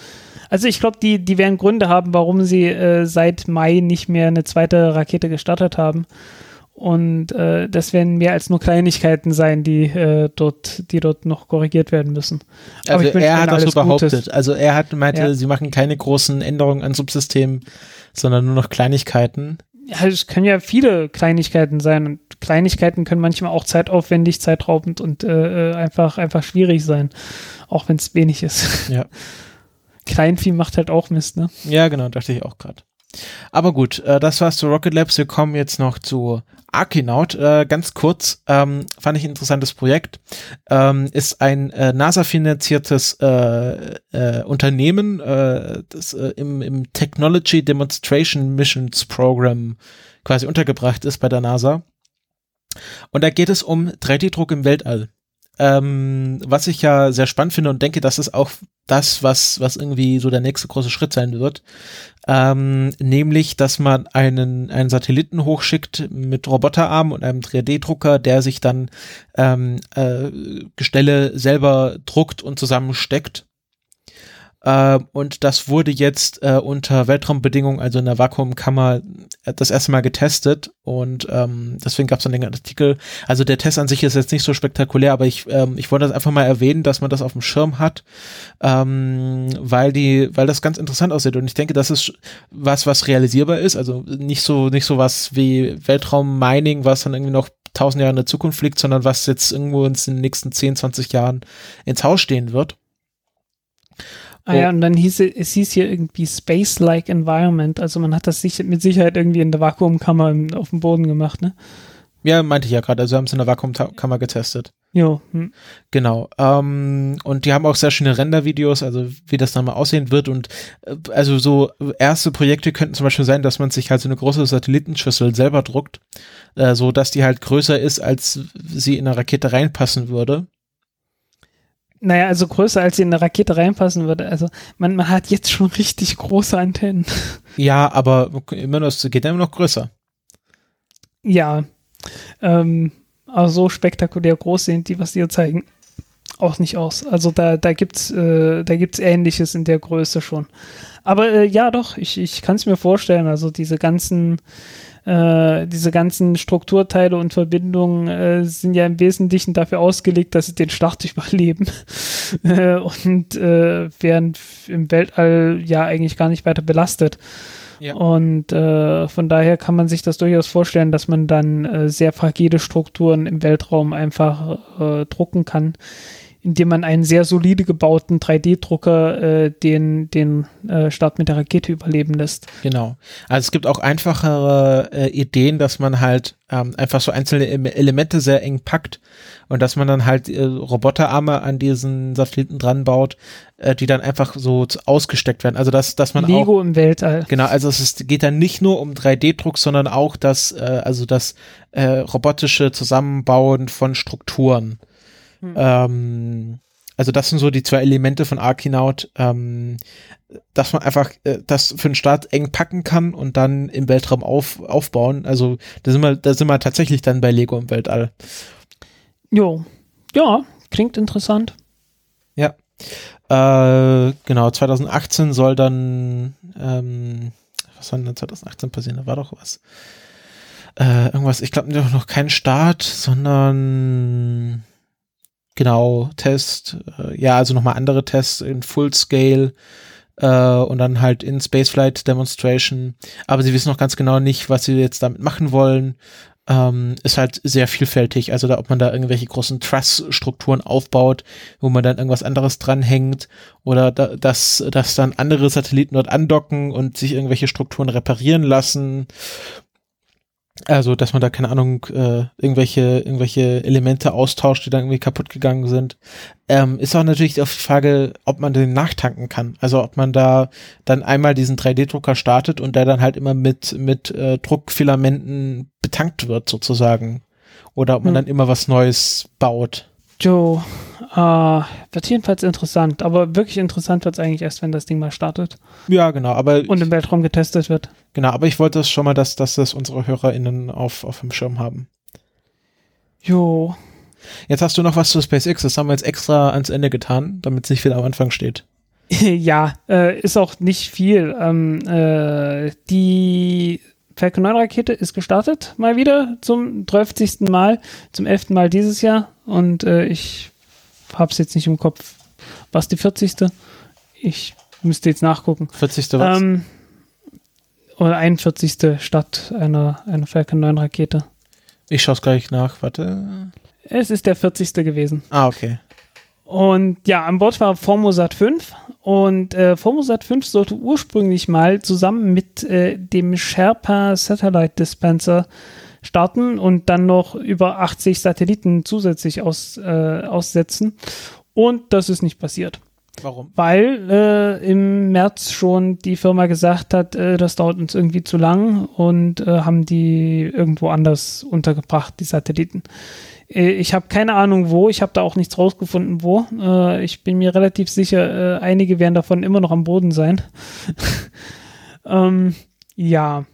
Also ich glaube, die, die werden Gründe haben, warum sie äh, seit Mai nicht mehr eine zweite Rakete gestartet haben. Und äh, das werden mehr als nur Kleinigkeiten sein, die äh, dort, die dort noch korrigiert werden müssen. Also er hat das so behauptet. Gutes. Also er hat meinte, ja. sie machen keine großen Änderungen an Subsystemen, sondern nur noch Kleinigkeiten. Ja, es können ja viele Kleinigkeiten sein und Kleinigkeiten können manchmal auch zeitaufwendig, zeitraubend und äh, äh einfach einfach schwierig sein, auch wenn es wenig ist. *laughs* Ja. Kleinvieh macht halt auch Mist, ne? Ja, genau, dachte ich auch gerade. Aber gut, äh, das war's zu Rocket Labs. Wir kommen jetzt noch zu Arkinaut, äh, ganz kurz, ähm, fand ich ein interessantes Projekt, ähm, ist ein äh, NASA-finanziertes äh, äh, Unternehmen, äh, das äh, im, im Technology Demonstration Missions Program quasi untergebracht ist bei der NASA. Und da geht es um 3D-Druck im Weltall. Ähm, was ich ja sehr spannend finde und denke, das ist auch das, was, was irgendwie so der nächste große Schritt sein wird. Ähm, nämlich, dass man einen, einen Satelliten hochschickt mit Roboterarm und einem 3D-Drucker, der sich dann ähm, äh, Gestelle selber druckt und zusammensteckt. Äh, und das wurde jetzt äh, unter Weltraumbedingungen, also in der Vakuumkammer, äh, das erste Mal getestet. Und ähm, deswegen gab es dann den Artikel. Also der Test an sich ist jetzt nicht so spektakulär, aber ich, ähm, ich wollte das einfach mal erwähnen, dass man das auf dem Schirm hat, ähm, weil die, weil das ganz interessant aussieht. Und ich denke, das ist was, was realisierbar ist. Also nicht so, nicht so was wie Weltraummining, was dann irgendwie noch tausend Jahre in der Zukunft liegt, sondern was jetzt irgendwo in den nächsten 10, 20 Jahren ins Haus stehen wird. Ah ja, und dann hieß es, hieß hier irgendwie Space-like Environment. Also man hat das sich mit Sicherheit irgendwie in der Vakuumkammer auf dem Boden gemacht, ne? Ja, meinte ich ja gerade. Also haben es in der Vakuumkammer getestet. Jo, hm. Genau. Ähm, und die haben auch sehr schöne Render-Videos, also wie das dann mal aussehen wird. Und äh, also so erste Projekte könnten zum Beispiel sein, dass man sich halt so eine große Satellitenschüssel selber druckt, äh, so dass die halt größer ist, als sie in eine Rakete reinpassen würde. Naja, also größer als sie in eine Rakete reinpassen würde. Also man, man hat jetzt schon richtig große Antennen. Ja, aber immer noch, es geht immer noch größer. Ja. Ähm, aber so spektakulär groß sehen die, was die hier zeigen, auch nicht aus. Also da, da gibt's, äh, da gibt's Ähnliches in der Größe schon. Aber äh, ja, doch, ich, ich kann es mir vorstellen. Also diese ganzen, äh, diese ganzen Strukturteile und Verbindungen äh, sind ja im Wesentlichen dafür ausgelegt, dass sie den Start *laughs* überleben äh, und äh, werden im Weltall ja eigentlich gar nicht weiter belastet. Ja. Und äh, von daher kann man sich das durchaus vorstellen, dass man dann äh, sehr fragile Strukturen im Weltraum einfach drucken kann, indem man einen sehr solide gebauten 3D-Drucker äh, den, den äh, Start mit der Rakete überleben lässt. Genau. Also es gibt auch einfachere äh, Ideen, dass man halt ähm, einfach so einzelne Em- Elemente sehr eng packt und dass man dann halt äh, Roboterarme an diesen Satelliten dran baut, äh, die dann einfach so ausgesteckt werden. Also dass, dass man auch Lego im Weltall. Genau, also es ist, geht dann nicht nur um 3D-Druck, sondern auch das, äh, also das äh, robotische Zusammenbauen von Strukturen. Ähm, also das sind so die zwei Elemente von Arkinaut, ähm, dass man einfach äh, das für den Start eng packen kann und dann im Weltraum auf, aufbauen. Also da sind wir, da sind wir tatsächlich dann bei Lego im Weltall. Jo. Ja, klingt interessant. Ja. Äh, genau, 2018 soll dann, ähm, was soll denn 2018 passieren? Da war doch was. Äh, irgendwas, ich glaube noch kein Start, sondern genau, Test, äh, ja, also nochmal andere Tests in Full Scale äh, und dann halt in Spaceflight Demonstration. Aber sie wissen noch ganz genau nicht, was sie jetzt damit machen wollen. Ähm, ist halt sehr vielfältig. Also da, ob man da irgendwelche großen Truss-Strukturen aufbaut, wo man dann irgendwas anderes dranhängt oder da, dass, dass dann andere Satelliten dort andocken und sich irgendwelche Strukturen reparieren lassen. Also, dass man da, keine Ahnung, äh, irgendwelche, irgendwelche Elemente austauscht, die dann irgendwie kaputt gegangen sind. Ähm, ist auch natürlich auch die Frage, ob man den nachtanken kann. Also, ob man da dann einmal diesen 3D-Drucker startet und der dann halt immer mit, mit äh, Druckfilamenten betankt wird, sozusagen. Oder ob man Hm. dann immer was Neues baut. Jo. Äh, wird jedenfalls interessant. Aber wirklich interessant wird es eigentlich erst, wenn das Ding mal startet Ja, genau, aber und im Weltraum getestet wird. genau, aber ich wollte das schon mal, dass, dass das unsere HörerInnen auf, auf dem Schirm haben. Jo. Jetzt hast du noch was zu SpaceX, das haben wir jetzt extra ans Ende getan, damit es nicht wieder am Anfang steht. *laughs* ja, äh, ist auch nicht viel. Ähm, äh, die Falcon 9 Rakete ist gestartet, mal wieder zum 30. Mal, zum 11. Mal dieses Jahr. Und äh, ich hab's jetzt nicht im Kopf. Was die 40. Ich müsste jetzt nachgucken. 40. was? Ähm, oder 41. Start einer, einer Falcon 9 Rakete. ich schaue es gleich nach, warte. Es ist der 40. gewesen. Ah, okay. Und ja, an Bord war Formosat 5 und äh, Formosat 5 sollte ursprünglich mal zusammen mit äh, dem Sherpa Satellite Dispenser starten und dann noch über 80 Satelliten zusätzlich aus, äh, aussetzen. Und das ist nicht passiert, Warum? weil äh, im März schon die Firma gesagt hat, äh, das dauert uns irgendwie zu lang und äh, haben die irgendwo anders untergebracht, die Satelliten. Äh, Ich habe keine Ahnung wo, ich habe da auch nichts rausgefunden wo. Äh, ich bin mir relativ sicher, äh, einige werden davon immer noch am Boden sein. *laughs* ähm, ja.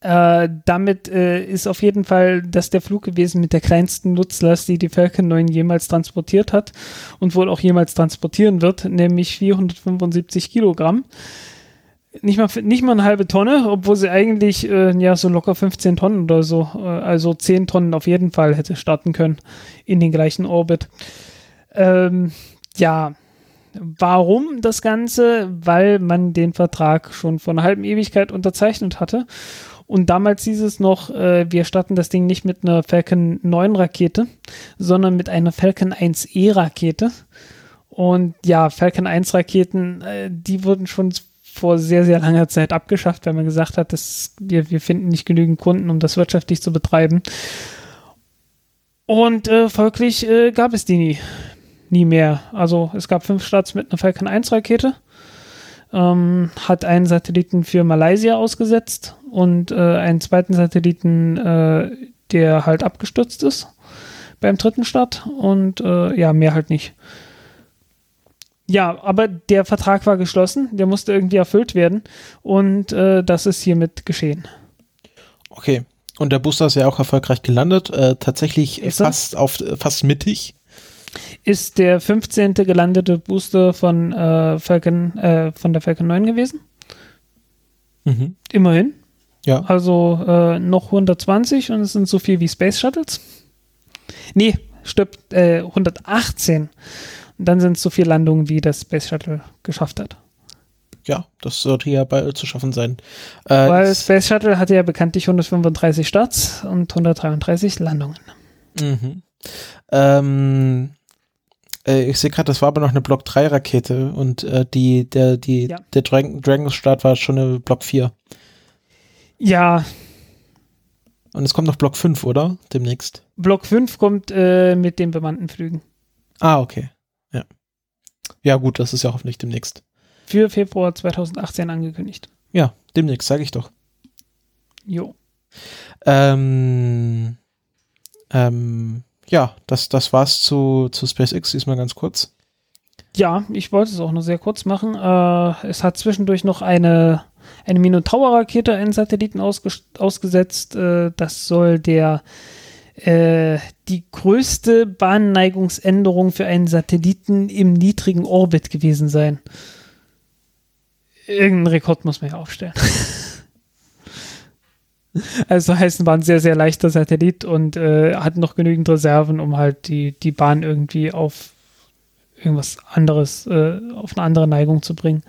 Äh, damit äh, ist auf jeden Fall das der Flug gewesen mit der kleinsten Nutzlast, die die Falcon 9 jemals transportiert hat und wohl auch jemals transportieren wird, nämlich 475 Kilogramm. Nicht mal, nicht mal eine halbe Tonne, obwohl sie eigentlich äh, ja so locker 15 Tonnen oder so, äh, also 10 Tonnen auf jeden Fall hätte starten können in den gleichen Orbit. Ähm, ja, warum das Ganze? Weil man den Vertrag schon vor einer halben Ewigkeit unterzeichnet hatte. Und damals hieß es noch, äh, wir starten das Ding nicht mit einer Falcon 9 Rakete, sondern mit einer Falcon 1E Rakete. Und ja, Falcon 1 Raketen, äh, die wurden schon vor sehr, sehr langer Zeit abgeschafft, weil man gesagt hat, dass wir, wir finden nicht genügend Kunden, um das wirtschaftlich zu betreiben. Und äh, folglich äh, gab es die nie, nie mehr. Also es gab fünf Starts mit einer Falcon 1 Rakete, ähm, hat einen Satelliten für Malaysia ausgesetzt und äh, einen zweiten Satelliten, äh, der halt abgestürzt ist beim dritten Start und äh, ja, mehr halt nicht. Ja, aber der Vertrag war geschlossen, der musste irgendwie erfüllt werden und äh, das ist hiermit geschehen. Okay. Und der Booster ist ja auch erfolgreich gelandet, äh, tatsächlich Ist er? fast auf fast mittig. Ist der 15. gelandete Booster von, äh, Falcon, äh, von der Falcon 9 gewesen. Mhm. Immerhin. Ja. Also äh, noch 120 und es sind so viel wie Space Shuttles. Nee, stirbt äh, 118. Und dann sind es so viele Landungen, wie das Space Shuttle geschafft hat. Ja, das sollte ja bald zu schaffen sein. Äh, Weil Space Shuttle hatte ja bekanntlich 135 Starts und 133 Landungen. Mhm. Ähm, äh, ich sehe gerade, das war aber noch eine Block 3 Rakete und äh, die, der, die, Ja. der Dragon, Dragon Start war schon eine Block 4. Ja, Und es kommt noch Block 5, oder? Demnächst. Block 5 kommt äh, mit den bemannten Flügen. Ah, okay. Ja. Ja, gut, das ist ja hoffentlich demnächst. Für Februar 2018 angekündigt. Ja, demnächst, sage ich doch. Jo. Ähm, ähm, ja, das, das war's zu, zu SpaceX diesmal ganz kurz. Ja, ich wollte es auch nur sehr kurz machen. Äh, es hat zwischendurch noch eine, eine Minotaur-Rakete einen Satelliten ausges ausgesetzt. Äh, das soll der äh, die größte Bahnneigungsänderung für einen Satelliten im niedrigen Orbit gewesen sein. Irgendeinen Rekord muss man ja aufstellen. *laughs* Also heißen, war ein sehr, sehr leichter Satellit und äh, hat noch genügend Reserven, um halt die, die Bahn irgendwie auf irgendwas anderes, äh, auf eine andere Neigung zu bringen.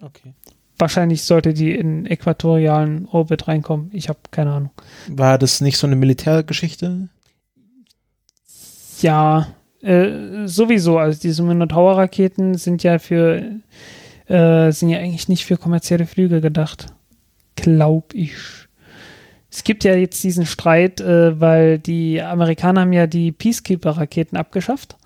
Okay. Wahrscheinlich sollte die in äquatorialen Orbit reinkommen. Ich habe keine Ahnung. War das nicht so eine Militärgeschichte? Ja, äh, sowieso. Also diese Minotaur-Raketen sind ja für, äh, sind ja eigentlich nicht für kommerzielle Flüge gedacht. Glaub ich. Es gibt ja jetzt diesen Streit, äh, weil die Amerikaner haben ja die Peacekeeper-Raketen abgeschafft.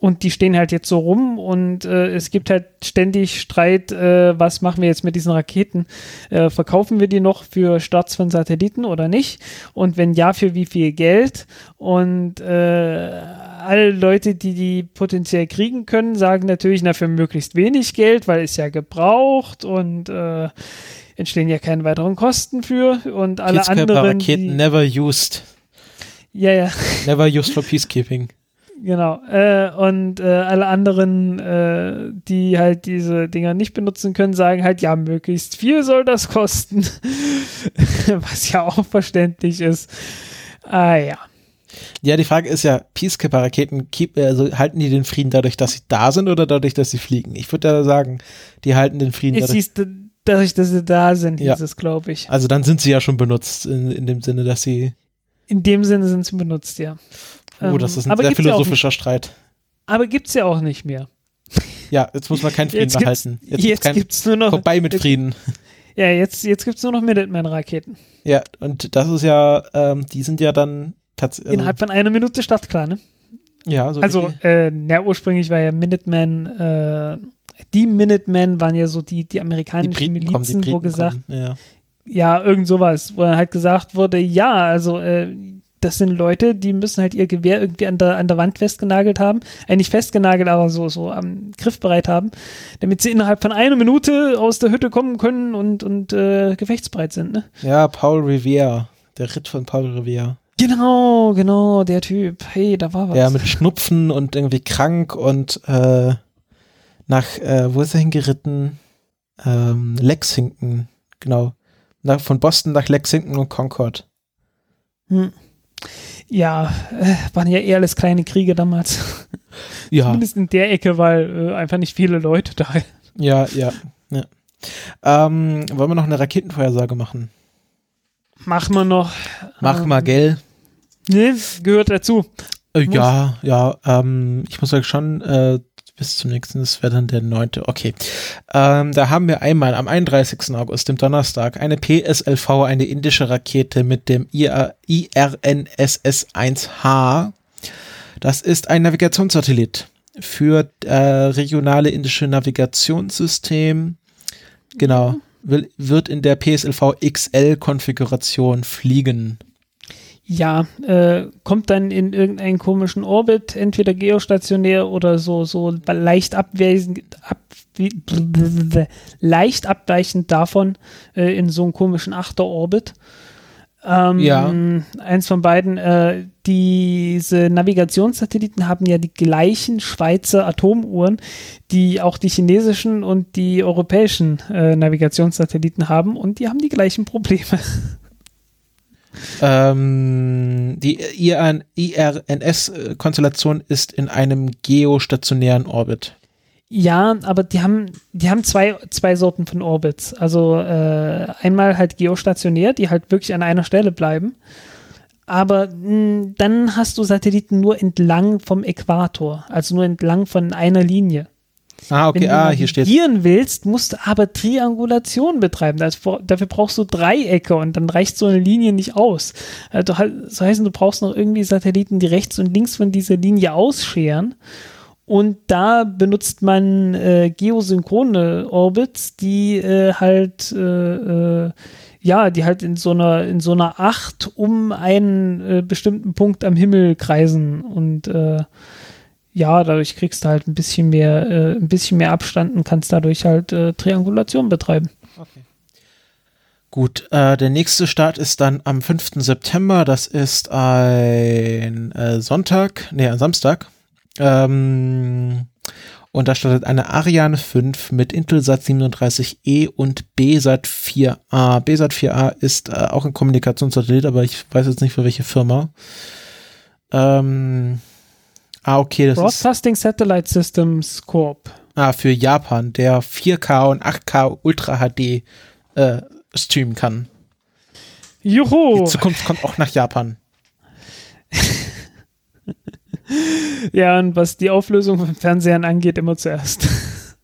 Und die stehen halt jetzt so rum und äh, es gibt halt ständig Streit, äh, was machen wir jetzt mit diesen Raketen? Äh, verkaufen wir die noch für Starts von Satelliten oder nicht? Und wenn ja, für wie viel Geld? Und äh, alle Leute, die die potenziell kriegen können, sagen natürlich, na, für möglichst wenig Geld, weil es ja gebraucht und äh, entstehen ja keine weiteren Kosten für. Und alle anderen. Peacekeeper-Raketen Die, never used. ja, ja. Never used for peacekeeping. Genau. Äh, und äh, alle anderen, äh, die halt diese Dinger nicht benutzen können, sagen halt, ja, möglichst viel soll das kosten. *laughs* Was ja auch verständlich ist. Ah ja. Ja, die Frage ist ja, Peacekeeper-Raketen, keep, also halten die den Frieden dadurch, dass sie da sind oder dadurch, dass sie fliegen? Ich würde ja sagen, die halten den Frieden dadurch. hieß, dadurch, dass sie da sind, Ja. hieß es, glaube ich. Also dann sind sie ja schon benutzt, in, in dem Sinne, dass sie, In dem Sinne sind sie benutzt, ja. Oh, Ähm, das ist ein aber sehr ja philosophischer Streit. Aber gibt's ja auch nicht mehr. *laughs* Ja, jetzt muss man keinen Frieden Jetzt mehr gibt's, halten. jetzt gibt's gibt's nur noch. vorbei mit jetzt, Frieden. Ja, jetzt, jetzt gibt's nur noch Minuteman-Raketen. Ja, und das ist ja, ähm, die sind ja dann tatsächlich. Also, Innerhalb von einer Minute startklar, ne? ja, so Also, die- äh, ursprünglich war ja Minuteman, äh, die Minutemen waren ja so die, die die amerikanischen kommen, die Milizen, Briten wo gesagt, kommen. Ja. ja, irgend sowas, wo halt gesagt wurde, ja, also, äh, das sind Leute, die müssen halt ihr Gewehr irgendwie an der, an der Wand festgenagelt haben. Äh, nicht festgenagelt, aber so, so am Griff bereit haben, damit sie innerhalb von einer Minute aus der Hütte kommen können und, und äh, gefechtsbereit sind, ne? ja, Paul Revere, der Ritt von Paul Revere. Genau, genau, der Typ. Hey, da war was. Ja, mit Schnupfen und irgendwie krank und äh, nach, äh, wo ist er hingeritten? Ähm, Lexington, genau. Nach, von Boston nach Lexington und Concord. Hm. Ja, äh, waren ja eher alles kleine Kriege damals. *laughs* Ja, Zumindest in der Ecke, weil äh, einfach nicht viele Leute da. ja, ja. ja. Ähm, wollen wir noch eine Raketenvorhersage machen? Machen wir noch. Mach ähm, mal, gell? Nee, gehört dazu. Äh, ja, ja, ähm, ich muss sagen schon, äh, bis zum nächsten, das wäre dann der neunte. Okay. Ähm, da haben wir einmal am 31. August, dem Donnerstag, eine PSLV, eine indische Rakete mit dem IR IRNSS-1H. Das ist ein Navigationssatellit für äh, regionale indische Navigationssystem. Genau. Will, wird in der PSLV XL-Konfiguration fliegen. Ja, äh, kommt dann in irgendeinen komischen Orbit, entweder geostationär oder so, so leicht abweichend, ab, leicht abweichend davon äh, in so einen komischen Achterorbit. Ähm, Ja. Eins von beiden. Äh, diese Navigationssatelliten haben ja die gleichen Schweizer Atomuhren, die auch die chinesischen und die europäischen äh, Navigationssatelliten haben und die haben die gleichen Probleme. *laughs* Ähm, die IRNS-Konstellation ist in einem geostationären Orbit. Ja, aber die haben, die haben zwei, zwei Sorten von Orbits. Also äh, einmal halt geostationär, die halt wirklich an einer Stelle bleiben. Aber mh, dann hast du Satelliten nur entlang vom Äquator, also nur entlang von einer Linie. Ah, okay, Wenn du ah, hier steht. willst, musst du aber Triangulation betreiben. Das, dafür brauchst du Dreiecke und dann reicht so eine Linie nicht aus. Also, das heißt, du brauchst noch irgendwie Satelliten, die rechts und links von dieser Linie ausscheren. Und da benutzt man äh, geosynchrone Orbits, die äh, halt äh, äh, ja, die halt in so einer in so einer Acht um einen äh, bestimmten Punkt am Himmel kreisen und äh, ja, dadurch kriegst du halt ein bisschen mehr, äh, ein bisschen mehr Abstand und kannst dadurch halt äh, Triangulation betreiben. Gut, äh, der nächste Start ist dann am 5. September. Das ist ein äh, Sonntag, nee, ein Samstag. Ähm, und da startet eine Ariane 5 mit Intelsat 37E und BSat 4A. BSat 4A ist äh, auch ein Kommunikationssatellit, aber ich weiß jetzt nicht für welche Firma. Ähm, ah, okay, das ist Broadcasting Satellite Systems Corp. ah, für Japan, der 4K und 8K Ultra HD äh, streamen kann. Juhu! Die Zukunft kommt auch nach Japan. *laughs* Ja, und was die Auflösung von Fernsehern angeht, immer zuerst. *laughs*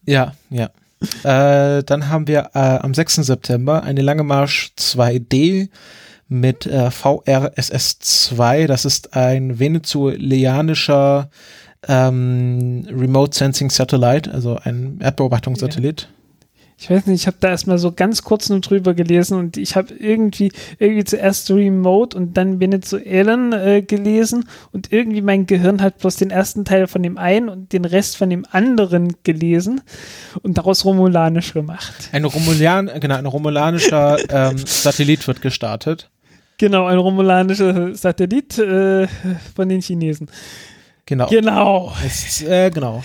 Ja, ja. Äh, dann haben wir äh, am 6. September eine Lange Marsch 2D mit äh, VRSS2. Das ist ein venezuelanischer ähm, Remote Sensing Satellite, also ein Erdbeobachtungssatellit. Ich weiß nicht, ich habe da erstmal so ganz kurz nur drüber gelesen und ich habe irgendwie, irgendwie zuerst Remote und dann Venezuelan äh, gelesen und irgendwie mein Gehirn hat bloß den ersten Teil von dem einen und den Rest von dem anderen gelesen und daraus Romulanisch gemacht. Ein Romulan, genau, ein romulanischer ähm, *laughs* Satellit wird gestartet. Genau, ein romulanischer Satellit äh, von den Chinesen. Genau. Genau. Ist, äh, genau.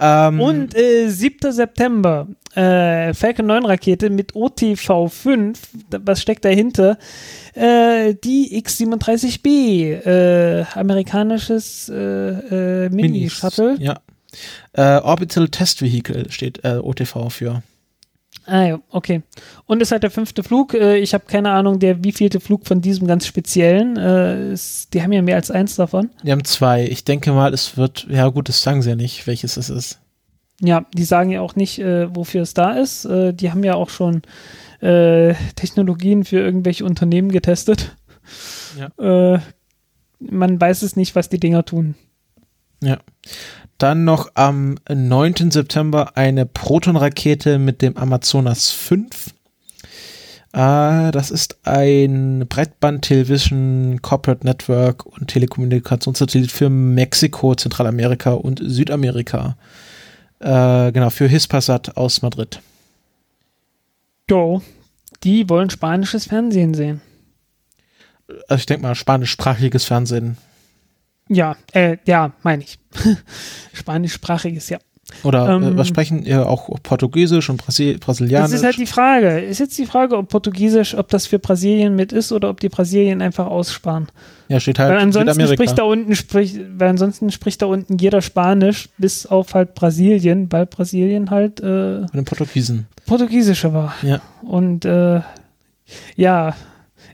ähm, Und äh, 7. September, äh, Falcon 9 Rakete mit OTV5, da- was steckt dahinter? Äh, die X-37B, äh, amerikanisches äh, Mini-Shuttle. Ja. Orbital Test Vehicle steht OTV für. Ah ja, okay. Und es ist halt der fünfte Flug. Äh, ich habe keine Ahnung, der wievielte Flug von diesem ganz speziellen. Äh, die haben ja mehr als eins davon. Wir haben zwei. Ich denke mal, es wird, ja gut, das sagen sie ja nicht, welches es ist. Ja, die sagen ja auch nicht, äh, wofür es da ist. Die haben ja auch schon Technologien für irgendwelche Unternehmen getestet. Äh, man weiß es nicht, was die Dinger tun. Dann noch am 9. September eine Proton-Rakete mit dem Amazonas 5. Äh, das ist ein Breitband-Television, Corporate Network und Telekommunikationssatellit für Mexiko, Zentralamerika und Südamerika. Äh, genau, für Hispasat aus Madrid. Jo, die wollen spanisches Fernsehen sehen. Also ich denke mal, spanischsprachiges Fernsehen. Ja, äh, ja, meine ich. *laughs* Spanischsprachiges, ja. Oder äh, Ähm, was sprechen ihr auch Portugiesisch und Brasil Brasilianisch? Das ist halt die Frage. Ist jetzt die Frage, ob Portugiesisch, ob das für Brasilien mit ist oder ob die Brasilien einfach aussparen. ja, steht halt Weil ansonsten spricht da unten spricht, weil ansonsten spricht da unten jeder Spanisch, bis auf halt Brasilien, weil Brasilien halt äh, Von den Portugiesen. Portugiesische war. Ja. Und äh, ja,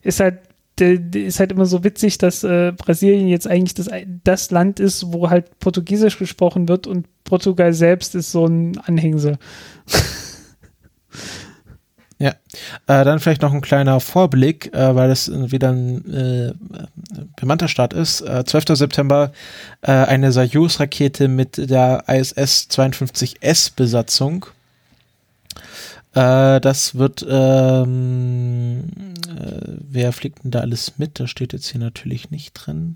ist halt ist halt immer so witzig, dass äh, Brasilien jetzt eigentlich das, das Land ist, wo halt Portugiesisch gesprochen wird und Portugal selbst ist so ein Anhängsel. *laughs* Ja, äh, dann vielleicht noch ein kleiner Vorblick, äh, weil es wieder ein äh, bemannter Start ist. Äh, 12. September äh, eine Soyuz-Rakete mit der ISS 52S-Besatzung. Äh, das wird, ähm, äh, wer fliegt denn da alles mit? Das steht jetzt hier natürlich nicht drin.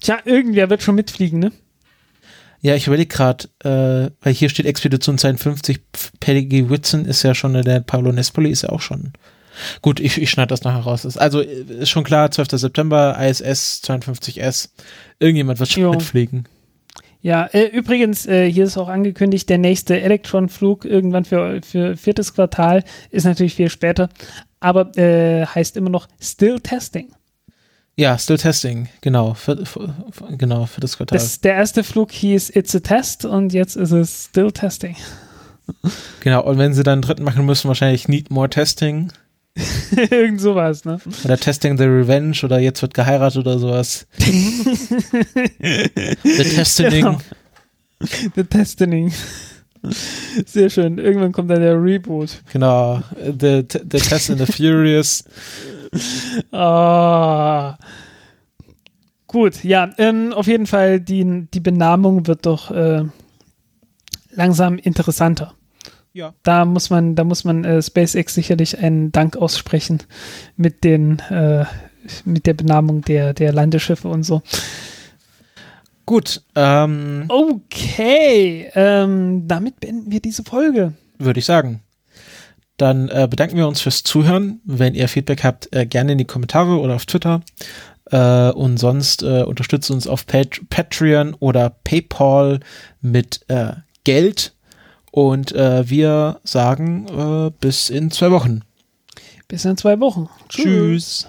Tja, irgendwer wird schon mitfliegen, ne? Ja, ich überlege gerade, äh, weil hier steht Expedition 52, Peggy Whitson ist ja schon, der Pablo Nespoli ist ja auch schon. Gut, ich, ich schneide das nachher raus. Also äh, ist schon klar, 12. September, ISS 52S. Irgendjemand wird schon Jo. mitfliegen. Ja, äh, übrigens, äh, hier ist auch angekündigt, der nächste Elektron-Flug irgendwann für, für viertes Quartal ist natürlich viel später, aber äh, heißt immer noch Still Testing. Ja, Still Testing, genau, für, für, genau, für das Quartal. Das, der erste Flug hieß It's a Test und jetzt ist es Still Testing. genau, und wenn sie dann einen dritten machen müssen, wahrscheinlich Need More Testing *laughs* Irgend sowas, ne? oder Testing the Revenge oder jetzt wird geheiratet oder sowas. *laughs* The Testing. Genau. The Testing. Sehr schön. Irgendwann kommt dann der Reboot. Genau, the, the Test in the Furious. *laughs* Ah. Gut, ja, ähm, auf jeden Fall, die, die Benamung wird doch äh, langsam interessanter. Ja. Da muss man, da muss man äh, SpaceX sicherlich einen Dank aussprechen mit den, äh, mit der Benamung der, der Landeschiffe und so. Gut, ähm, Okay, ähm, damit beenden wir diese Folge. würde ich sagen. Dann äh, bedanken wir uns fürs Zuhören. Wenn ihr Feedback habt, äh, gerne in die Kommentare oder auf Twitter. Äh, und sonst äh, unterstützt uns auf Pat Patreon oder PayPal mit äh, Geld. Und äh, wir sagen äh, bis in zwei Wochen. Bis in zwei Wochen. Tschüss.